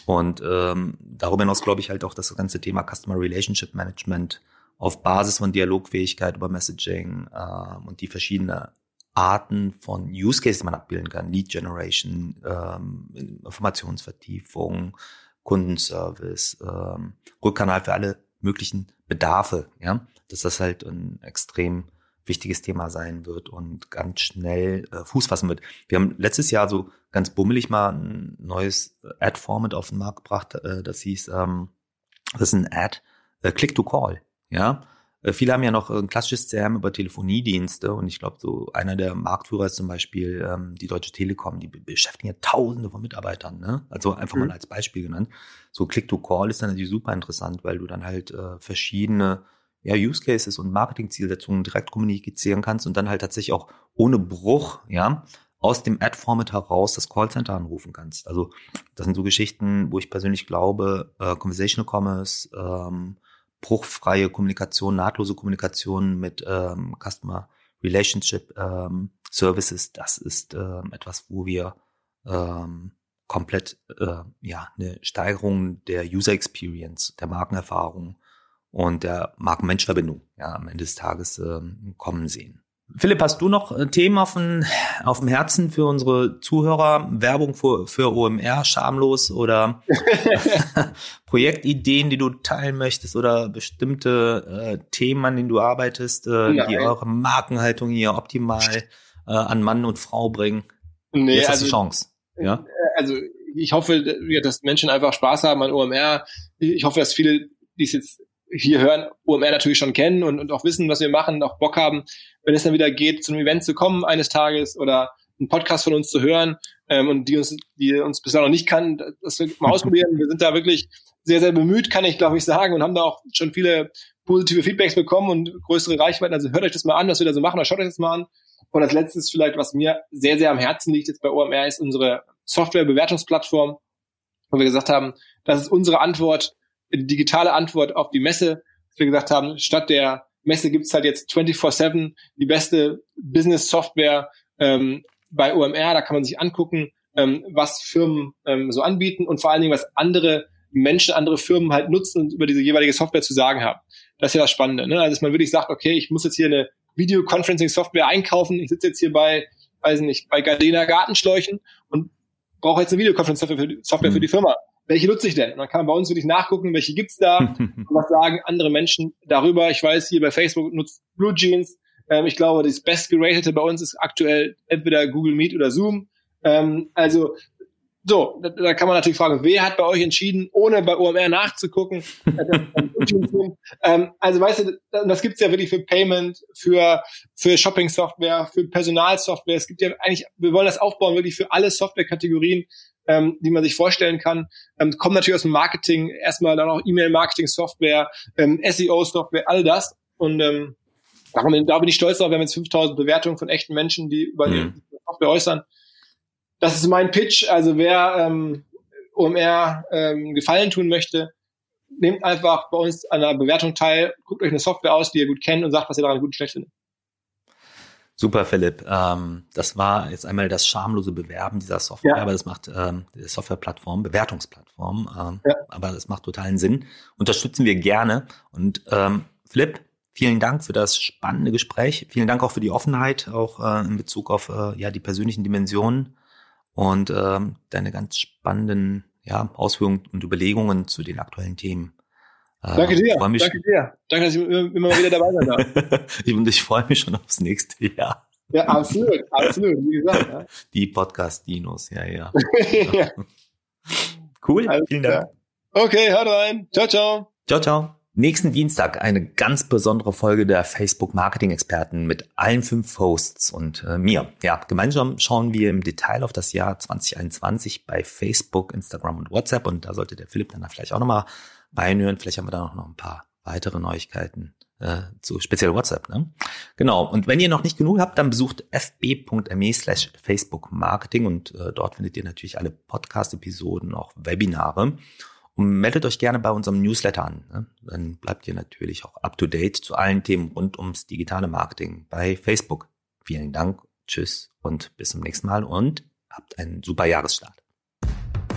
Und ähm, darüber hinaus glaube ich halt auch das ganze Thema Customer Relationship Management auf Basis von Dialogfähigkeit über Messaging äh, und die verschiedenen Arten von Use Cases, die man abbilden kann. Lead Generation, ähm, Informationsvertiefung, Kundenservice, ähm, Rückkanal für alle möglichen Bedarfe, ja, dass das halt ein extrem wichtiges Thema sein wird und ganz schnell äh, Fuß fassen wird. Wir haben letztes Jahr so ganz bummelig mal ein neues Ad-Format auf den Markt gebracht. Äh, das hieß, ähm, das ist ein Ad, äh, Click-to-Call. Ja, äh, viele haben ja noch ein klassisches CRM über Telefoniedienste und ich glaube, so einer der Marktführer ist zum Beispiel ähm, die Deutsche Telekom, die beschäftigen ja Tausende von Mitarbeitern, ne? Also einfach mhm. mal als Beispiel genannt. So Click-to-Call ist dann natürlich super interessant, weil du dann halt äh, verschiedene ja, Use Cases und Marketing-Zielsetzungen direkt kommunizieren kannst und dann halt tatsächlich auch ohne Bruch, ja, aus dem Ad-Format heraus das Callcenter anrufen kannst. Also das sind so Geschichten, wo ich persönlich glaube, äh, Conversational Commerce, ähm, bruchfreie Kommunikation, nahtlose Kommunikation mit ähm, Customer Relationship ähm, Services, das ist ähm, etwas, wo wir ähm, komplett äh, ja eine Steigerung der User Experience, der Markenerfahrung und der Marken-Mensch-Verbindung ja, am Ende des Tages äh, kommen sehen. Philipp, hast du noch äh, Themen auf dem, auf dem Herzen für unsere Zuhörer? Werbung für, für OMR, schamlos oder Projektideen, die du teilen möchtest oder bestimmte äh, Themen, an denen du arbeitest, äh, die eure Markenhaltung hier optimal äh, an Mann und Frau bringen? Nee, Jetzt also, die Chance. Ja? Also ich hoffe, dass Menschen einfach Spaß haben an OMR. Ich hoffe, dass viele, die es jetzt hier hören, OMR natürlich schon kennen und, und auch wissen, was wir machen, auch Bock haben, wenn es dann wieder geht, zu einem Event zu kommen eines Tages oder einen Podcast von uns zu hören ähm, und die uns, die uns bislang noch nicht kannten, das wir mal ausprobieren. Wir sind da wirklich sehr, sehr bemüht, kann ich glaube ich sagen, und haben da auch schon viele positive Feedbacks bekommen und größere Reichweiten. Also hört euch das mal an, was wir da so machen, oder schaut euch das mal an. Und als letztes vielleicht, was mir sehr, sehr am Herzen liegt jetzt bei OMR, ist unsere Softwarebewertungsplattform. wo wir gesagt haben, das ist unsere Antwort, digitale Antwort auf die Messe, dass wir gesagt haben, statt der Messe gibt's halt jetzt 24-7 die beste Business-Software ähm, bei OMR, da kann man sich angucken, ähm, was Firmen ähm, so anbieten und vor allen Dingen, was andere Menschen, andere Firmen halt nutzen und über diese jeweilige Software zu sagen haben. Das ist ja das Spannende. Ne? Also dass man wirklich sagt, okay, ich muss jetzt hier eine Videoconferencing-Software einkaufen. Ich sitze jetzt hier bei, weiß nicht, bei Gardena Gartenschläuchen und brauche jetzt eine Videoconferencing-Software für, Software für die Firma. Welche nutze ich denn? Und dann kann man bei uns wirklich nachgucken, welche gibt's da und was sagen andere Menschen darüber. Ich weiß, hier bei Facebook nutzt Blue Jeans. Ähm, ich glaube, das best geratete bei uns ist aktuell entweder Google Meet oder Zoom. Ähm, also so, da, da, kann man natürlich fragen, wer hat bei euch entschieden, ohne bei OMR nachzugucken? ähm, also weißt du, das gibt's ja wirklich für Payment, für, für Shopping-Software, für Personalsoftware. Es gibt ja eigentlich, wir wollen das aufbauen wirklich für alle Software-Kategorien, ähm, die man sich vorstellen kann. Ähm, kommen natürlich aus dem Marketing, erstmal dann auch E-Mail-Marketing-Software, ähm, SEO-Software, all das. Und ähm, da bin ich stolz drauf, wir haben jetzt 5000 Bewertungen von echten Menschen, die über mhm. die Software äußern das ist mein Pitch. Also wer ähm, OMR ähm, Gefallen tun möchte, nehmt einfach bei uns an der Bewertung teil, guckt euch eine Software aus, die ihr gut kennt und sagt, was ihr daran gut und schlecht findet. Super, Philipp. Ähm, das war jetzt einmal das schamlose Bewerben dieser Software, ja. aber das macht ähm, Softwareplattform, Bewertungsplattform, ähm, ja. aber das macht totalen Sinn. Unterstützen wir gerne. Und ähm, Philipp, vielen Dank für das spannende Gespräch. Vielen Dank auch für die Offenheit, auch äh, in Bezug auf äh, ja die persönlichen Dimensionen und ähm, deine ganz spannenden ja, Ausführungen und Überlegungen zu den aktuellen Themen. Äh, danke dir. Mich, danke dir. Danke, dass ich immer wieder dabei sein darf. und ich freue mich schon aufs nächste Jahr. Ja, absolut, absolut, wie gesagt. Ja. Die Podcast-Dinos, ja, ja. ja. Cool, Alles vielen Dank. Okay, hört rein. Ciao, ciao. Ciao, ciao. Nächsten Dienstag eine ganz besondere Folge der Facebook Marketing Experten mit allen fünf Hosts und äh, mir. Ja, gemeinsam schauen wir im Detail auf das Jahr 2021 bei Facebook, Instagram und WhatsApp und da sollte der Philipp dann vielleicht auch nochmal reinhören. Vielleicht haben wir da noch ein paar weitere Neuigkeiten äh, zu speziell WhatsApp. Ne? Genau. Und wenn ihr noch nicht genug habt, dann besucht fb.me slash Facebook Marketing und äh, dort findet ihr natürlich alle Podcast-Episoden, auch Webinare. Und meldet euch gerne bei unserem Newsletter an. Ne? Dann bleibt ihr natürlich auch up to date zu allen Themen rund ums digitale Marketing bei Facebook. Vielen Dank, tschüss und bis zum nächsten Mal und habt einen super Jahresstart.